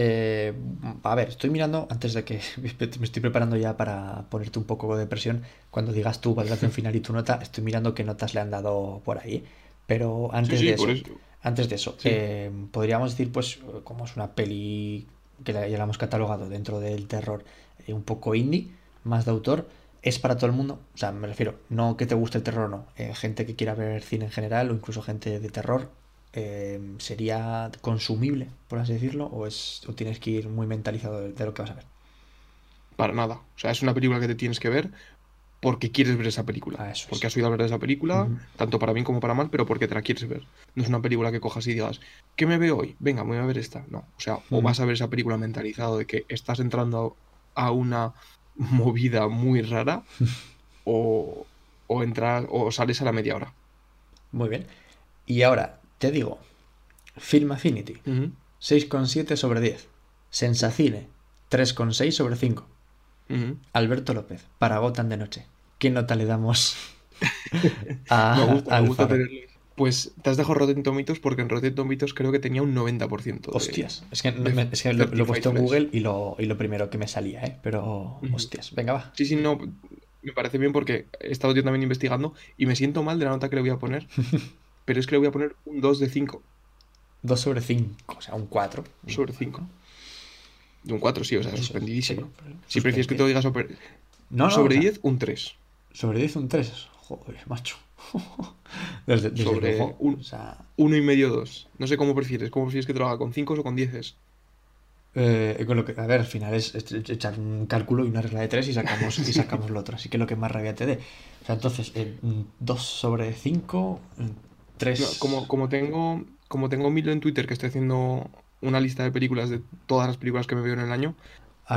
Eh, a ver, estoy mirando, antes de que *laughs* me estoy preparando ya para ponerte un poco de presión, cuando digas tu valoración final y tu nota, estoy mirando qué notas le han dado por ahí. Pero antes sí, de eso, eso. antes de eso, Sí. eh, podríamos decir, pues, como es una peli que ya la hemos catalogado dentro del terror, eh, un poco indie, más de autor, es para todo el mundo. O sea, me refiero, no que te guste el terror no, eh, gente que quiera ver cine en general o incluso gente de terror, eh, ¿sería consumible, por así decirlo? ¿O, es, o tienes que ir muy mentalizado de, de lo que vas a ver? Para nada. O sea, es una película que te tienes que ver porque quieres ver esa película. Ah, porque has oído hablar de esa película, tanto para bien como para mal, pero porque te la quieres ver. No es una película que cojas y digas, ¿qué me veo hoy? Venga, voy a ver esta. No. O sea, o vas a ver esa película mentalizado de que estás entrando a una movida muy rara, *laughs* o, o entrar, o sales a la media hora. Muy bien. Y ahora, te digo, Film Affinity, Ujú, 6,7 sobre 10. Sensacine, 3,6 sobre 5. ujú. Alberto López, para Gotham de Noche. ¿Qué nota le damos *laughs* a, me gusta, me gusta tenerlo. Pues te has dejado Rotten Tomatoes porque en Rotten Tomatoes creo que tenía un 90%. de- Hostias, es que, no- de me- es que lo, lo he puesto en 35 Google y lo, y lo primero que me salía, ¿eh? Pero, hostias, venga, va. Sí, sí, no, me parece bien porque he estado yo también investigando y me siento mal de la nota que le voy a poner, *laughs* pero es que le voy a poner un 2 de 5, 2 sobre 5, o sea, un 4. sobre 5. De un 4, sí, o sea, Eso, suspendidísimo. sí, Si prefieres que te lo diga sobre, No, no, sobre o sea, 10, un 3. Sobre 10, un 3. Joder, macho. *laughs* desde, desde Sobre luego, un- o sea, Uno y medio, 2. No sé cómo prefieres. ¿Cómo prefieres que te lo haga? ¿Con 5 o con 10? Eh, con lo que, a ver, al final es, es echar un cálculo y una regla de tres y sacamos, y sacamos lo otro. Así que lo que más rabia te dé. O sea, entonces, 2 sobre 5, 3. como, como tengo como tengo Milo en Twitter que estoy haciendo una lista de películas de todas las películas que me veo en el año,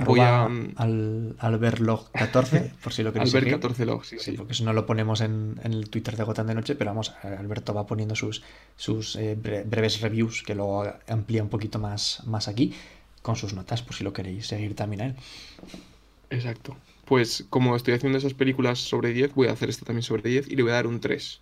voy a, al, Albertlog14, por si lo queréis Albert seguir. 14 log, sí, sí. Porque eso no lo ponemos en, en el Twitter de Gotham de Noche, pero vamos, Alberto va poniendo sus, sus eh, bre- breves reviews que luego amplía un poquito más, más aquí con sus notas, por si lo queréis seguir también a él. Exacto. Pues como estoy haciendo esas películas sobre 10, voy a hacer esta también sobre 10 y le voy a dar un 3.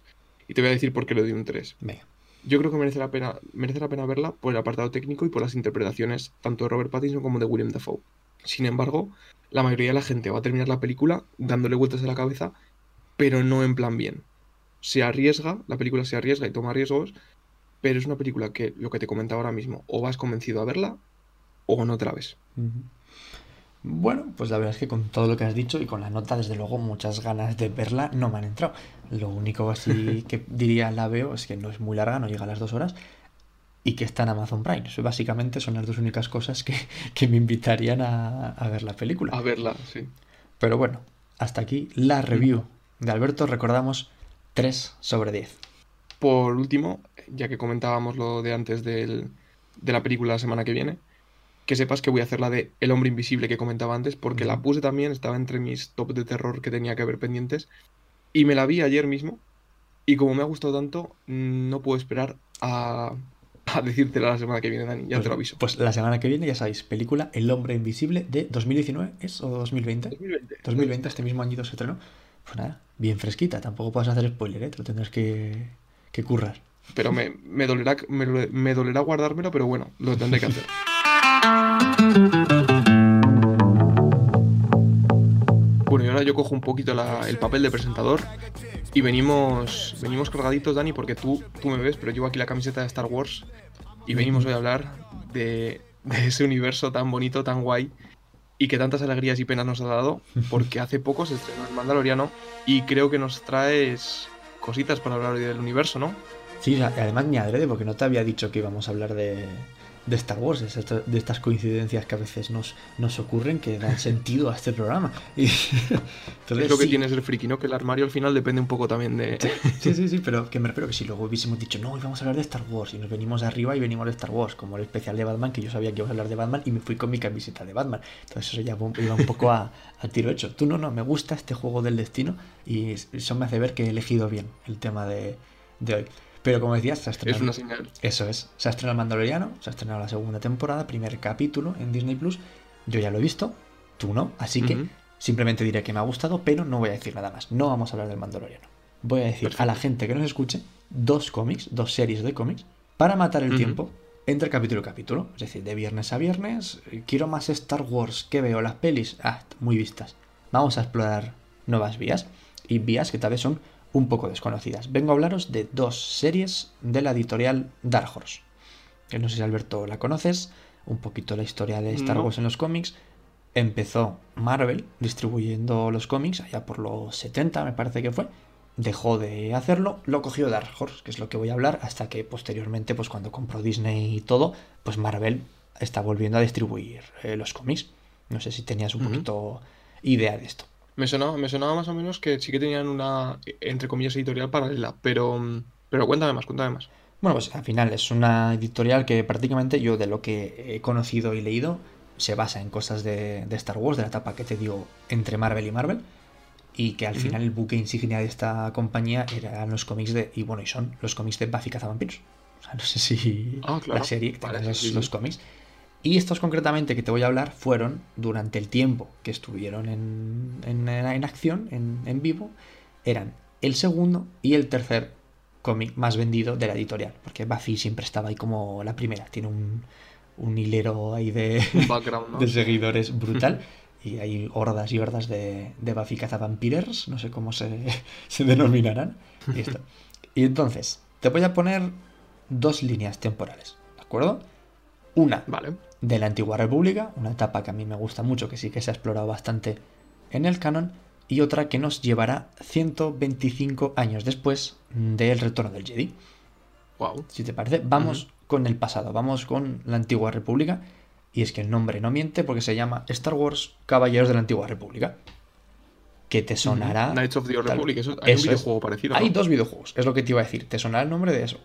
Y te voy a decir por qué le doy un 3. Venga. Yo creo que merece la pena, merece la pena verla por el apartado técnico y por las interpretaciones tanto de Robert Pattinson como de William Dafoe. Sin embargo, la mayoría de la gente va a terminar la película dándole vueltas a la cabeza, pero no en plan bien. Se arriesga, la película se arriesga y toma riesgos, pero es una película que, lo que te comentaba ahora mismo, o vas convencido a verla o no te la ves. Bueno, pues la verdad es que con todo lo que has dicho y con la nota, desde luego, muchas ganas de verla no me han entrado. Lo único así *laughs* que diría la veo es que no es muy larga, no llega a las dos horas y que está en Amazon Prime. Eso básicamente son las dos únicas cosas que, *laughs* que me invitarían a, a ver la película. A verla, sí. Pero bueno, hasta aquí la review de Alberto. Recordamos 3 sobre 10. Por último, ya que comentábamos lo de antes del- de la película la semana que viene, que sepas que voy a hacer la de El hombre invisible que comentaba antes, porque la puse también, estaba entre mis top de terror que tenía que ver pendientes, y me la vi ayer mismo, y como me ha gustado tanto, no puedo esperar a, *laughs* a decírtela la semana que viene, Dani, ya pues, te lo aviso. Pues la semana que viene, ya sabéis, película El hombre invisible de 2019, ¿es? ¿O 2020? 2020. 2020, este mismo añito se estrenó. Pues nada, bien fresquita. Tampoco puedes hacer spoiler, ¿eh? Te lo tendrás que, que currar. Pero me, me dolerá, me, me dolerá guardármelo, pero bueno, lo tendré que hacer. *laughs* Bueno, y ahora yo cojo un poquito el papel de presentador y venimos, venimos cargaditos, Dani, porque tú, tú me ves, pero llevo aquí la camiseta de Star Wars y venimos hoy a hablar de, ese universo tan bonito, tan guay y que tantas alegrías y penas nos ha dado, porque hace poco se estrenó el Mandaloriano y creo que nos traes cositas para hablar hoy del universo, ¿no? Sí, además ni adrede, porque no te había dicho que íbamos a hablar de, de Star Wars, de esta- de estas coincidencias que a veces nos, nos ocurren que dan *laughs* sentido a este programa. Y, *laughs* entonces, es lo que sí, tiene ser friki, ¿no? Que el armario al final depende un poco también de... *laughs* Sí, sí, sí, pero que me refiero que si luego hubiésemos dicho, no, hoy vamos a hablar de Star Wars, y nos venimos arriba y venimos de Star Wars, como el especial de Batman, que yo sabía que ibas a hablar de Batman y me fui con mi camiseta de Batman. Entonces eso ya iba un poco a, a tiro hecho. Tú no, no, me gusta este juego del destino y eso me hace ver que he elegido bien el tema de, de hoy. Pero como decías, se ha Es estrenado. una señal. Eso es. Se ha estrenado el Mandaloriano, se ha estrenado la segunda temporada, primer capítulo en Disney Plus. Yo ya lo he visto, tú no, así que simplemente diré que me ha gustado, pero no voy a decir nada más. No vamos a hablar del Mandaloriano. Voy a decir a la gente que nos escuche dos cómics, dos series de cómics, para matar el tiempo entre capítulo y capítulo. Es decir, de viernes a viernes. Quiero más Star Wars. ¿Qué veo? Las pelis. Ah, muy vistas. Vamos a explorar nuevas vías. Y vías que tal vez son un poco desconocidas. Vengo a hablaros de dos series de la editorial Dark Horse. Que no sé si Alberto la conoces. Un poquito la historia de Star No. Wars en los cómics. Empezó Marvel distribuyendo los cómics allá por los 70, me parece que fue. Dejó de hacerlo, lo cogió Dark Horse, que es lo que voy a hablar, hasta que posteriormente, pues cuando compró Disney y todo, pues Marvel está volviendo a distribuir eh, los cómics. No sé si tenías un poquito idea de esto. Me sonaba, me sonaba más o menos que sí que tenían una, entre comillas, editorial paralela, pero, mm, pero cuéntame más, cuéntame más. Bueno, pues al final es una editorial que prácticamente yo de lo que he conocido y leído se basa en cosas de, de Star Wars, de la etapa que te digo entre Marvel y Marvel, y que al final el buque insignia de esta compañía eran los cómics de, y bueno, y son los cómics de Buffy Cazavampiros. O sea, no sé si Ah, claro. la serie Vale, sí, sí. los cómics. Y estos concretamente que te voy a hablar fueron durante el tiempo que estuvieron en, en, en acción, en, en vivo, eran el segundo y el tercer cómic más vendido de la editorial, porque Buffy siempre estaba ahí como la primera, tiene un, un hilero ahí de, Un background, ¿no? *laughs* de seguidores brutal. Y hay hordas y hordas de, de Buffy cazavampirers, no sé cómo se, *laughs* se denominarán. Y, esto. y entonces, te voy a poner dos líneas temporales, ¿de acuerdo? Una Vale. De la antigua república, una etapa que a mí me gusta mucho, que sí que se ha explorado bastante en el canon, y otra que nos llevará 125 años después del retorno del Jedi. Wow. Si te parece, vamos con el pasado, vamos con la antigua república, y es que el nombre no miente porque se llama Star Wars Caballeros de la Antigua República. Que te sonará. Knights of the Old Republic. Eso, hay Eso un es. videojuego parecido. Hay dos videojuegos, es lo que te iba a decir. Te sonará el nombre de eso.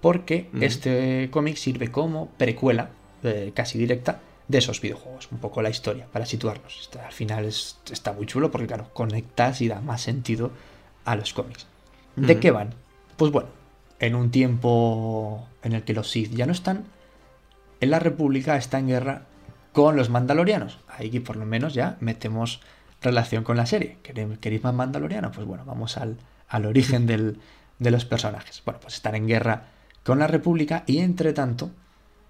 Porque este cómic sirve como precuela, eh, casi directa, de esos videojuegos. Un poco la historia, para situarnos. Está- al final es- está muy chulo porque, claro, conectas y da más sentido a los cómics. ¿De qué van? Pues bueno, en un tiempo en el que los Sith ya no están, en la República está en guerra con los Mandalorianos. Ahí por lo menos ya metemos relación con la serie. ¿Queréis, queréis más Mandaloriano? Pues bueno, vamos al, al origen del- de los personajes. Bueno, pues están en guerra con la República y entre tanto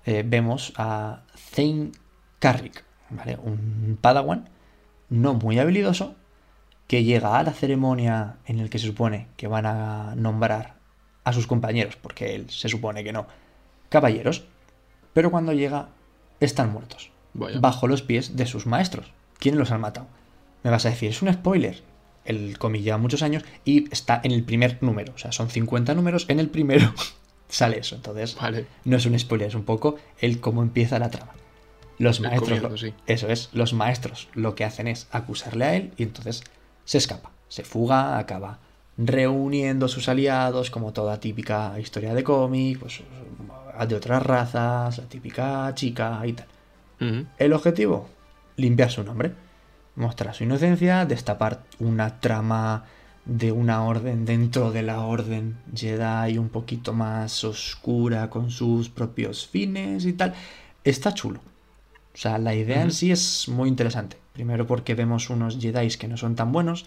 eh, vemos a Zane Carrick, ¿vale? Un padawan no muy habilidoso que llega a la ceremonia en el que se supone que van a nombrar a sus compañeros, porque él se supone que no, caballeros, pero cuando llega están muertos, Vaya. bajo los pies de sus maestros, ¿quiénes los han matado? Me vas a decir, es un spoiler. El cómic lleva muchos años y está en el primer número. O sea, son 50 números, en el primero *laughs* sale eso. Entonces, Vale. no es un spoiler, es un poco el cómo empieza la trama. Los El maestros, comienzo, lo- sí. eso es, los maestros lo que hacen es acusarle a él y entonces se escapa, se fuga, acaba reuniendo a sus aliados, como toda típica historia de cómic, pues de otras razas, la típica chica y tal. El objetivo, limpiar su nombre, mostrar su inocencia, destapar una trama de una orden dentro de la orden Jedi un poquito más oscura con sus propios fines y tal. Está chulo. O sea, la idea en sí es muy interesante. Primero porque vemos unos Jedi que no son tan buenos,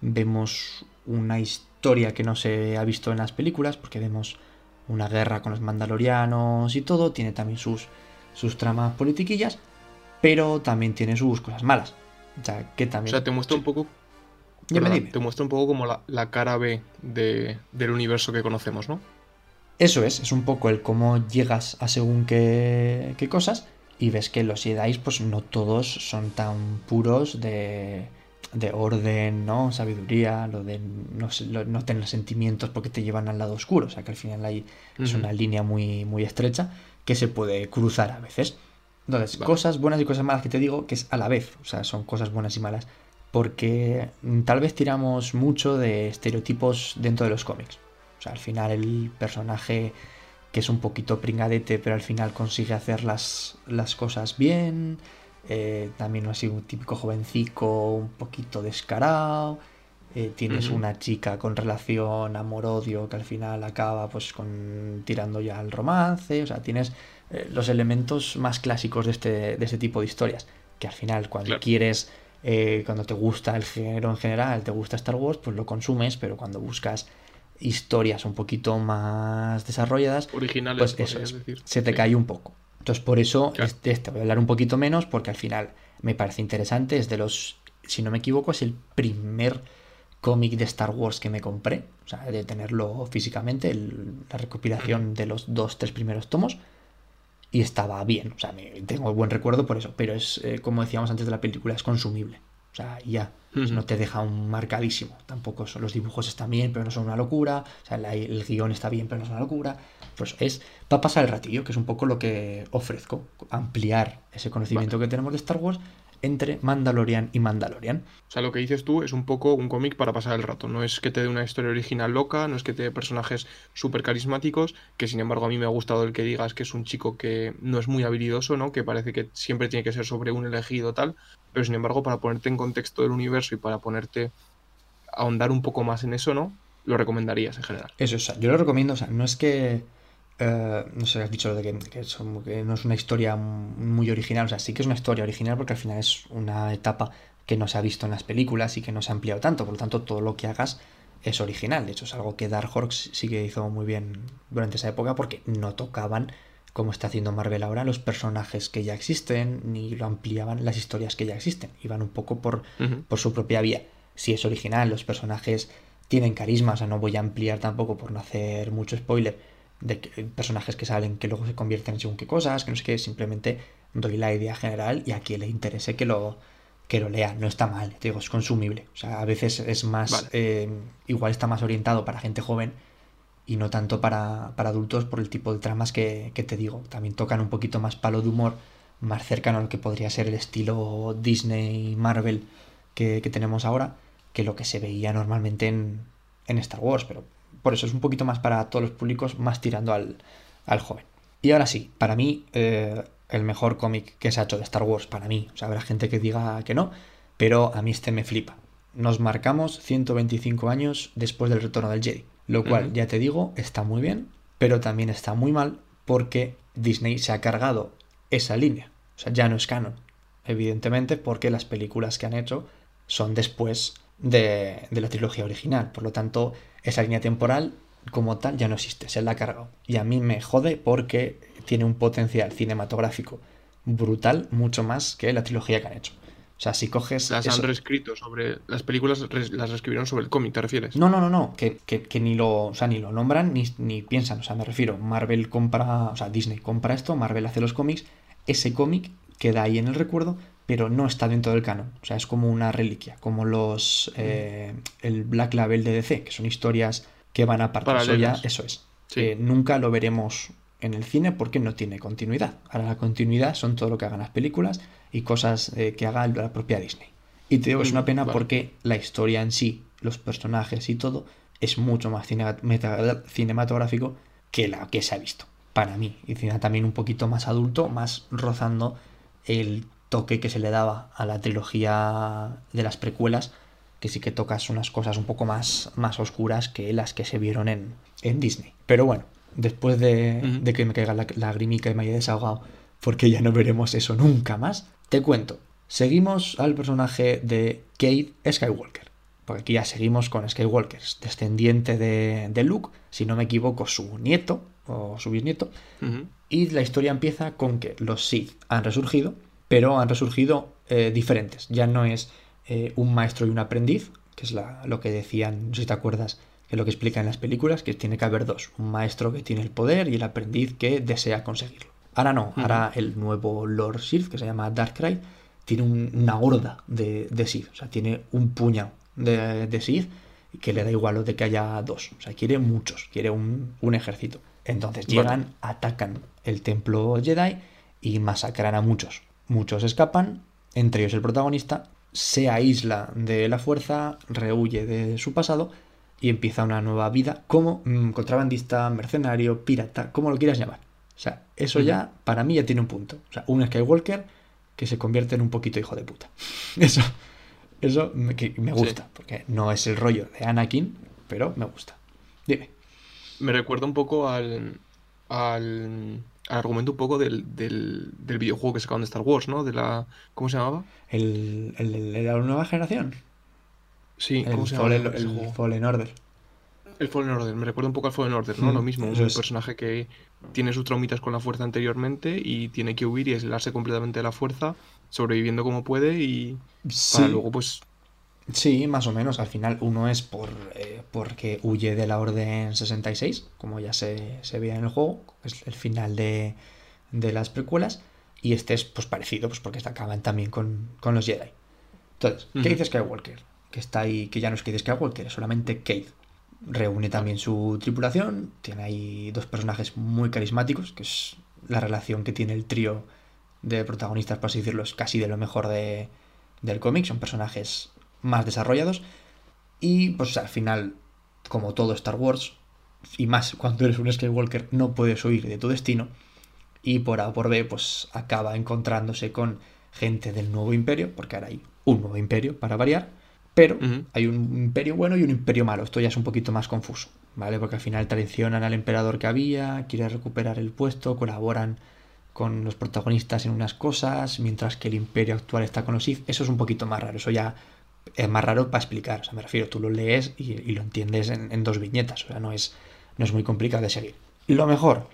vemos una historia que no se ha visto en las películas, porque vemos una guerra con los mandalorianos y todo, tiene también sus, sus tramas politiquillas, pero también tiene sus cosas malas. O sea, que O también... sea, te muestra un poco. Dime. Te muestra un poco como la, la cara B de- del universo que conocemos, ¿no? Eso es, es un poco el cómo llegas a según qué, qué cosas y ves que los Jedi, pues no todos son tan puros de, de orden, ¿no? Sabiduría, lo de no, lo- no tener sentimientos porque te llevan al lado oscuro. O sea que al final ahí es una línea muy, muy estrecha que se puede cruzar a veces. Entonces, Vale. cosas buenas y cosas malas que te digo que es a la vez. O sea, son cosas buenas y malas. Porque tal vez tiramos mucho de estereotipos dentro de los cómics. O sea, al final el personaje que es un poquito pringadete, pero al final consigue hacer las, las cosas bien. eh, también así un típico jovencico, un poquito descarado. eh, tienes una chica con relación amor-odio que al final acaba pues con tirando ya al romance. O sea, tienes eh, los elementos más clásicos de este, de este tipo de historias. Que al final cuando Claro. quieres, eh, cuando te gusta el género en general, te gusta Star Wars, pues lo consumes, pero cuando buscas historias un poquito más desarrolladas, Originales, pues eso decir. se te Sí. cae un poco. Entonces, por eso Claro. este, este voy a hablar un poquito menos, porque al final me parece interesante. Es de los, si no me equivoco, es el primer cómic de Star Wars que me compré. O sea, de tenerlo físicamente, el- la recopilación de los dos, tres primeros tomos. Y estaba bien, o sea, me, tengo buen recuerdo por eso. Pero es, eh, como decíamos antes de la película, es consumible. O sea, ya, no te deja un marcadísimo. Tampoco son, los dibujos están bien, pero no son una locura. O sea, la- el guion está bien, pero no es una locura. Pues es para pasar el ratillo, que es un poco lo que ofrezco. Ampliar ese conocimiento que tenemos de Star Wars entre Mandalorian y Mandalorian. O sea, lo que dices tú es un poco un cómic para pasar el rato. No es que te dé una historia original loca, no es que te dé personajes súper carismáticos, que sin embargo a mí me ha gustado el que digas que es un chico que no es muy habilidoso, ¿no? Que parece que siempre tiene que ser sobre un elegido tal. Pero sin embargo, para ponerte en contexto del universo y para ponerte a ahondar un poco más en eso, ¿no? Lo recomendarías en general. Eso, o sea, yo lo recomiendo, o sea, no es que. Eh, no sé, has dicho lo de que, no es una historia muy original, o sea, sí que es una historia original porque al final es una etapa que no se ha visto en las películas y que no se ha ampliado tanto, por lo tanto, todo lo que hagas es original. De hecho, es algo que Dark Horse sí que hizo muy bien durante esa época porque no tocaban, como está haciendo Marvel ahora, los personajes que ya existen, ni lo ampliaban las historias que ya existen. Iban un poco por, por su propia vía. Si es original, los personajes tienen carisma, o sea, no voy a ampliar tampoco por no hacer mucho spoiler de que- personajes que salen que luego se convierten en según qué cosas, que no sé qué, simplemente doy la idea general y a quien le interese que lo, que lo lea. No está mal, te digo, es consumible. O sea, a veces es más, Vale. eh, igual está más orientado para gente joven y no tanto para, para adultos por el tipo de tramas que, que te digo. También tocan un poquito más palo de humor, más cercano a lo que podría ser el estilo Disney, Marvel que, que tenemos ahora, que lo que se veía normalmente en, en Star Wars. Pero por eso es un poquito más para todos los públicos, más tirando al, al joven. Y ahora sí, para mí, eh, el mejor cómic que se ha hecho de Star Wars, para mí. O sea, habrá gente que diga que no, pero a mí este me flipa. Nos marcamos 125 años después del retorno del Jedi. Lo cual, ya te digo, está muy bien, pero también está muy mal porque Disney se ha cargado esa línea. O sea, ya no es canon. Evidentemente, porque las películas que han hecho son después de, de la trilogía original. Por lo tanto, esa línea temporal como tal ya no existe, se la ha cargado. Y a mí me jode porque tiene un potencial cinematográfico brutal, mucho más que la trilogía que han hecho. O sea, si coges... Las eso- han reescrito sobre. Las películas res- las reescribieron sobre el cómic, ¿te refieres? no, no, no, no, que, que- que ni lo, o sea, ni lo nombran ni, ni piensan. O sea, me refiero, Marvel compra, o sea, Disney compra esto, Marvel hace los cómics, ese cómic queda ahí en el recuerdo, pero no está dentro del canon. O sea, es como una reliquia, como los eh, el Black Label de DC, que son historias que van aparte. Eso ya, eso es. Sí. Eh, nunca lo veremos en el cine porque no tiene continuidad. Ahora la continuidad son todo lo que hagan las películas y cosas eh, que haga la propia Disney. Y te digo es una Mm, pena vale. porque la historia en sí, los personajes y todo, es mucho más cine- cinematográfico que la que se ha visto. Para mí. Y también un poquito más adulto, más rozando el toque que se le daba a la trilogía de las precuelas, que sí que tocas unas cosas un poco más, más oscuras que las que se vieron en, en Disney. Pero bueno, después de, de que me caiga la lagrimica y me haya desahogado, porque ya no veremos eso nunca más, te cuento. Seguimos al personaje de Kate Skywalker. Porque aquí ya seguimos con Skywalker, es descendiente de, de Luke, si no me equivoco, su nieto o su bisnieto. Y la historia empieza con que los Sith han resurgido, pero han resurgido eh, diferentes. Ya no es eh, un maestro y un aprendiz, que es la- lo que decían, no sé si te acuerdas, que es lo que explica en las películas, que tiene que haber dos. Un maestro que tiene el poder y el aprendiz que desea conseguirlo. Ahora no, ahora el nuevo Lord Sith, que se llama Darkrai, tiene un- una horda de, de Sith. O sea, tiene un puñado de, de Sith que le da igual lo de que haya dos. O sea, quiere muchos, quiere un, un ejército. Entonces llegan, atacan el templo Jedi y masacran a muchos. Muchos escapan, entre ellos el protagonista, se aísla de la fuerza, rehuye de su pasado y empieza una nueva vida como mm, contrabandista, mercenario, pirata, como lo quieras llamar. O sea, eso ya para mí ya tiene un punto. O sea, un Skywalker que se convierte en un poquito hijo de puta. *laughs* Eso, eso me, que me gusta, porque no es el rollo de Anakin, pero me gusta. Dime. Me recuerda un poco al, al argumento un poco del, del, del videojuego que sacaron de Star Wars, ¿no? De la, ¿cómo se llamaba? El, el, la nueva generación. Sí, El, ¿cómo se ese el? Fallen Order. El Fallen Order, me recuerda un poco al Fallen Order, ¿no? Mm, Lo mismo, un es. personaje que tiene sus traumitas con la fuerza anteriormente y tiene que huir y aislarse completamente de la fuerza, sobreviviendo como puede y Sí, para luego, pues, sí, más o menos. Al final uno es por eh, porque huye de la Orden 66, como ya se, se ve en el juego. Es el final de, de las precuelas. Y este es pues parecido, pues porque acaban también con, con los Jedi. Entonces, ¿qué Ujú. dice Skywalker? Que está ahí, que ya no es Kate Skywalker, es solamente Kate. Reúne también su tripulación, tiene ahí dos personajes muy carismáticos, que es la relación que tiene el trío de protagonistas, por así decirlo, es casi de lo mejor de, del cómic, son personajes más desarrollados. Y pues al final, como todo Star Wars, y más cuando eres un Skywalker, no puedes huir de tu destino. Y por A o por B, pues acaba encontrándose con gente del nuevo imperio, porque ahora hay un nuevo imperio para variar. Pero hay un imperio bueno y un imperio malo. Esto ya es un poquito más confuso, ¿vale? Porque al final traicionan al emperador que había, quiere recuperar el puesto, colaboran con los protagonistas en unas cosas, mientras que el imperio actual está con los Sith. Eso es un poquito más raro. Eso ya es más raro para explicar. O sea, me refiero, tú lo lees y, y lo entiendes en, en dos viñetas. O sea, no es, no es muy complicado de seguir. Lo mejor,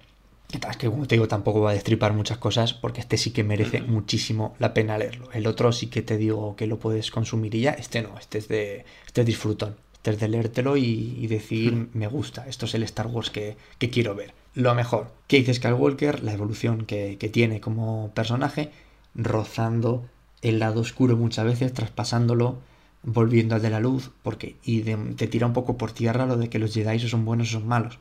es que como te digo, tampoco va a destripar muchas cosas porque este sí que merece muchísimo la pena leerlo. El otro sí que te digo que lo puedes consumir y ya. Este no, este es de, este es disfrutón. Este es de leértelo y, y decir, me gusta, esto es el Star Wars que, que quiero ver. Lo mejor, Kate Skywalker, la evolución que, que tiene como personaje, rozando el lado oscuro muchas veces, traspasándolo, volviendo al de la luz, porque y de- te tira un poco por tierra lo de que los Jedi son buenos o son malos.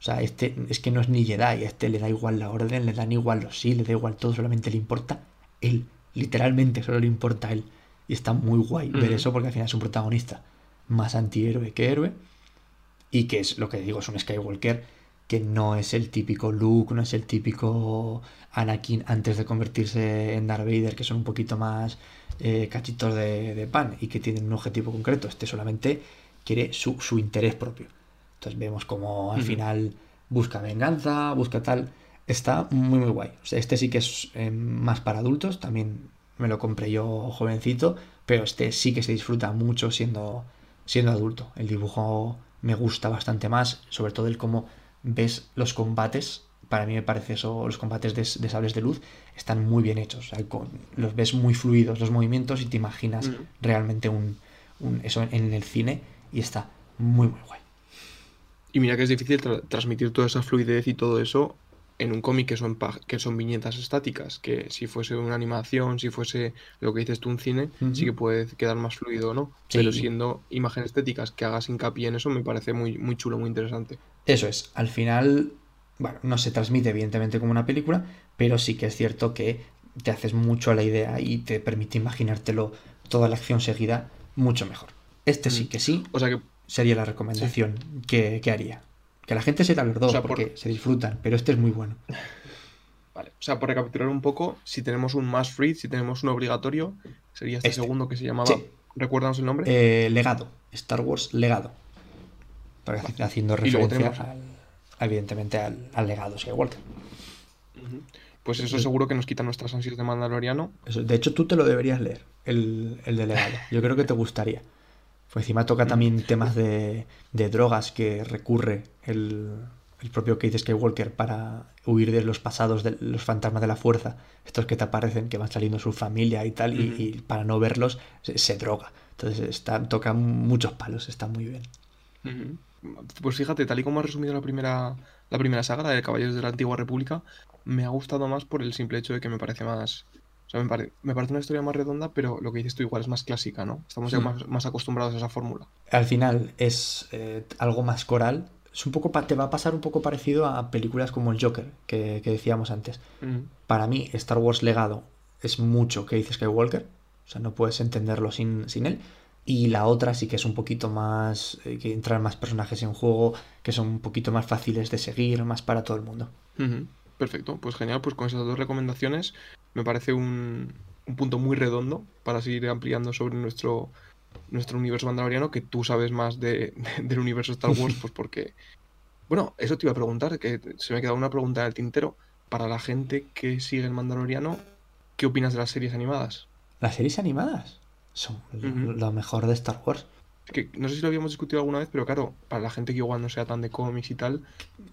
O sea, este es que no es ni Jedi, a este le da igual la orden, le dan igual los sí, le da igual todo, solamente le importa él. Literalmente solo le importa él. Y está muy guay ver eso porque al final es un protagonista más antihéroe que héroe. Y que es lo que digo, es un Skywalker que no es el típico Luke, no es el típico Anakin antes de convertirse en Darth Vader, que son un poquito más eh, cachitos de, de pan y que tienen un objetivo concreto. Este solamente quiere su, su interés propio. Entonces vemos como al final busca venganza, busca tal. Está muy muy guay. O sea, este sí que es eh, más para adultos, también me lo compré yo jovencito, pero este sí que se disfruta mucho siendo, siendo adulto. El dibujo me gusta bastante más, sobre todo el cómo ves los combates. Para mí me parece eso, los combates de, de sables de luz están muy bien hechos. O sea, con- los ves muy fluidos los movimientos y te imaginas Mm. realmente un, un- eso en el cine y está muy muy guay. Y mira que es difícil tra- transmitir toda esa fluidez y todo eso en un cómic que son, que son viñetas estáticas, que si fuese una animación, si fuese lo que dices tú un cine, sí que puede quedar más fluido, ¿no? Sí. Pero siendo imágenes estéticas que hagas hincapié en eso, me parece muy, muy chulo, muy interesante. Eso es, al final, bueno, no se transmite evidentemente como una película, pero sí que es cierto que te haces mucho a la idea y te permite imaginártelo toda la acción seguida mucho mejor. Este sí Mm. que sí O sea que sería la recomendación que, que haría. Que la gente se da los dos O sea, por- porque se disfrutan, pero este es muy bueno. *laughs* Vale, o sea, por recapitular un poco, si tenemos un must read, si tenemos un obligatorio, sería este, Este. segundo que se llamaba. Sí. ¿Recuérdanos el nombre? Eh, legado, Star Wars Legado. Para- Haciendo Y luego referencia tenemos- al, evidentemente al, al legado Skywalker. Pues eso seguro que nos quita nuestras ansias de Mandaloriano. Eso- de hecho, tú te lo deberías leer, el, el delegado. Yo creo que te gustaría. Pues encima toca también *laughs* temas de, de drogas que recurre el, el propio Kate Skywalker para huir de los pasados de los fantasmas de la fuerza, estos que te aparecen, que van saliendo su familia y tal, y para no verlos se, se droga. Entonces está, toca muchos palos, está muy bien. Pues fíjate, tal y como has resumido la primera, la primera saga, la de Caballeros de la Antigua República, me ha gustado más por el simple hecho de que me parece más. O sea, me, pare- me parece una historia más redonda, pero lo que dices tú igual es más clásica, ¿no? Estamos ya más, más acostumbrados a esa fórmula. Al final es eh, algo más coral. Es un poco pa- te va a pasar un poco parecido a películas como el Joker, que, que decíamos antes. Para mí Star Wars Legado es mucho que dice Skywalker, o sea, no puedes entenderlo sin, sin él. Y la otra sí que es un poquito más, eh, que entran más personajes en juego, que son un poquito más fáciles de seguir, más para todo el mundo. Perfecto, pues genial, pues con esas dos recomendaciones me parece un, un punto muy redondo para seguir ampliando sobre nuestro, nuestro universo mandaloriano, que tú sabes más de, de- *laughs* del universo Star Wars, pues porque... Bueno, eso te iba a preguntar, que se me ha quedado una pregunta en el tintero. Para la gente que sigue el mandaloriano, ¿qué opinas de las series animadas? Las series animadas son lo- Ujú. lo mejor de Star Wars. Es que no sé si lo habíamos discutido alguna vez, pero claro, para la gente que igual no sea tan de cómics y tal,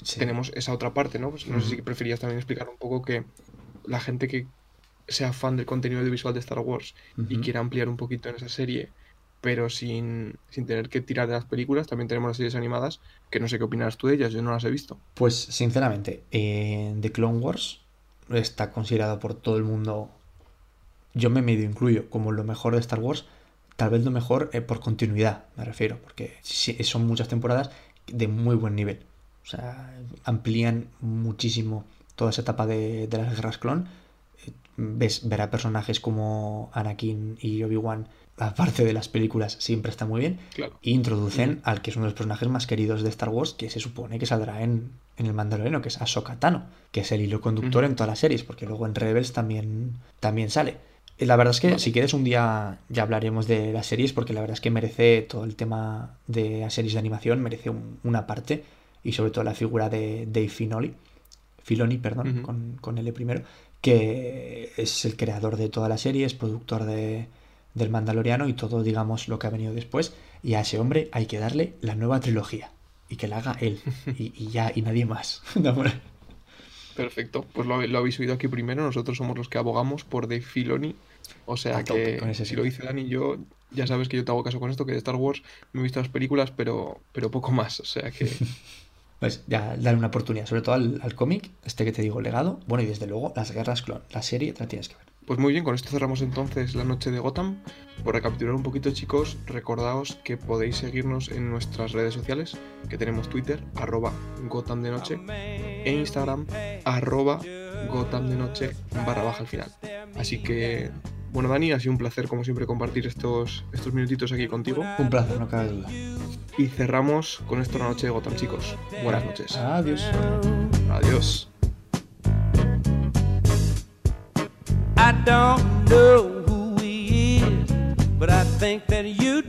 Sí. tenemos esa otra parte, ¿no? Pues no sé si preferías también explicar un poco que la gente que sea fan del contenido audiovisual de Star Wars y quiera ampliar un poquito en esa serie, pero sin, sin tener que tirar de las películas, también tenemos las series animadas, que no sé qué opinas tú de ellas, yo no las he visto. Pues sinceramente, eh, The Clone Wars está considerado por todo el mundo, yo me medio incluyo como lo mejor de Star Wars, tal vez lo mejor eh, por continuidad, me refiero, porque sí- son muchas temporadas de muy buen nivel. O sea, amplían muchísimo toda esa etapa de, de las guerras clon. Eh, Ves, ver a personajes como Anakin y Obi-Wan, aparte de las películas, siempre está muy bien. Claro. Y introducen al que es uno de los personajes más queridos de Star Wars, que se supone que saldrá en, en el Mandaloriano, que es Ahsoka Tano, que es el hilo conductor en todas las series, porque luego en Rebels también, también sale. La verdad es que si quieres un día ya hablaremos de las series, porque la verdad es que merece todo el tema de las series de animación, merece un- una parte, y sobre todo la figura de Dave Filoni, Filoni, perdón, con, con L primero, que es el creador de toda la serie, es productor de, del Mandaloriano y todo, digamos, lo que ha venido después. Y a ese hombre hay que darle la nueva trilogía y que la haga él *laughs* y, y ya, y nadie más. *laughs* Perfecto, pues lo, lo habéis oído aquí primero, nosotros somos los que abogamos por Dave Filoni, o sea que si sí. lo dice Dani, yo ya sabes que yo te hago caso con esto, que de Star Wars me he visto las películas, pero, pero poco más, o sea que... *laughs* Pues ya, dale una oportunidad, sobre todo al, al cómic, este que te digo, legado. Bueno, y desde luego, las guerras clon, la serie te la tienes que ver. Pues muy bien, con esto cerramos entonces la noche de Gotham. Por recapitular un poquito, chicos, recordaos que podéis seguirnos en nuestras redes sociales, que tenemos Twitter, arroba Gotham de Noche, e Instagram, arroba Gotham de Noche, barra baja al final. Así que, bueno, Dani, ha sido un placer, como siempre, compartir estos, estos minutitos aquí contigo. Un placer, no cabe duda. Y cerramos con esto la noche de Gotham, chicos. Buenas noches. Adiós. Adiós. I don't know who he is, but I think that you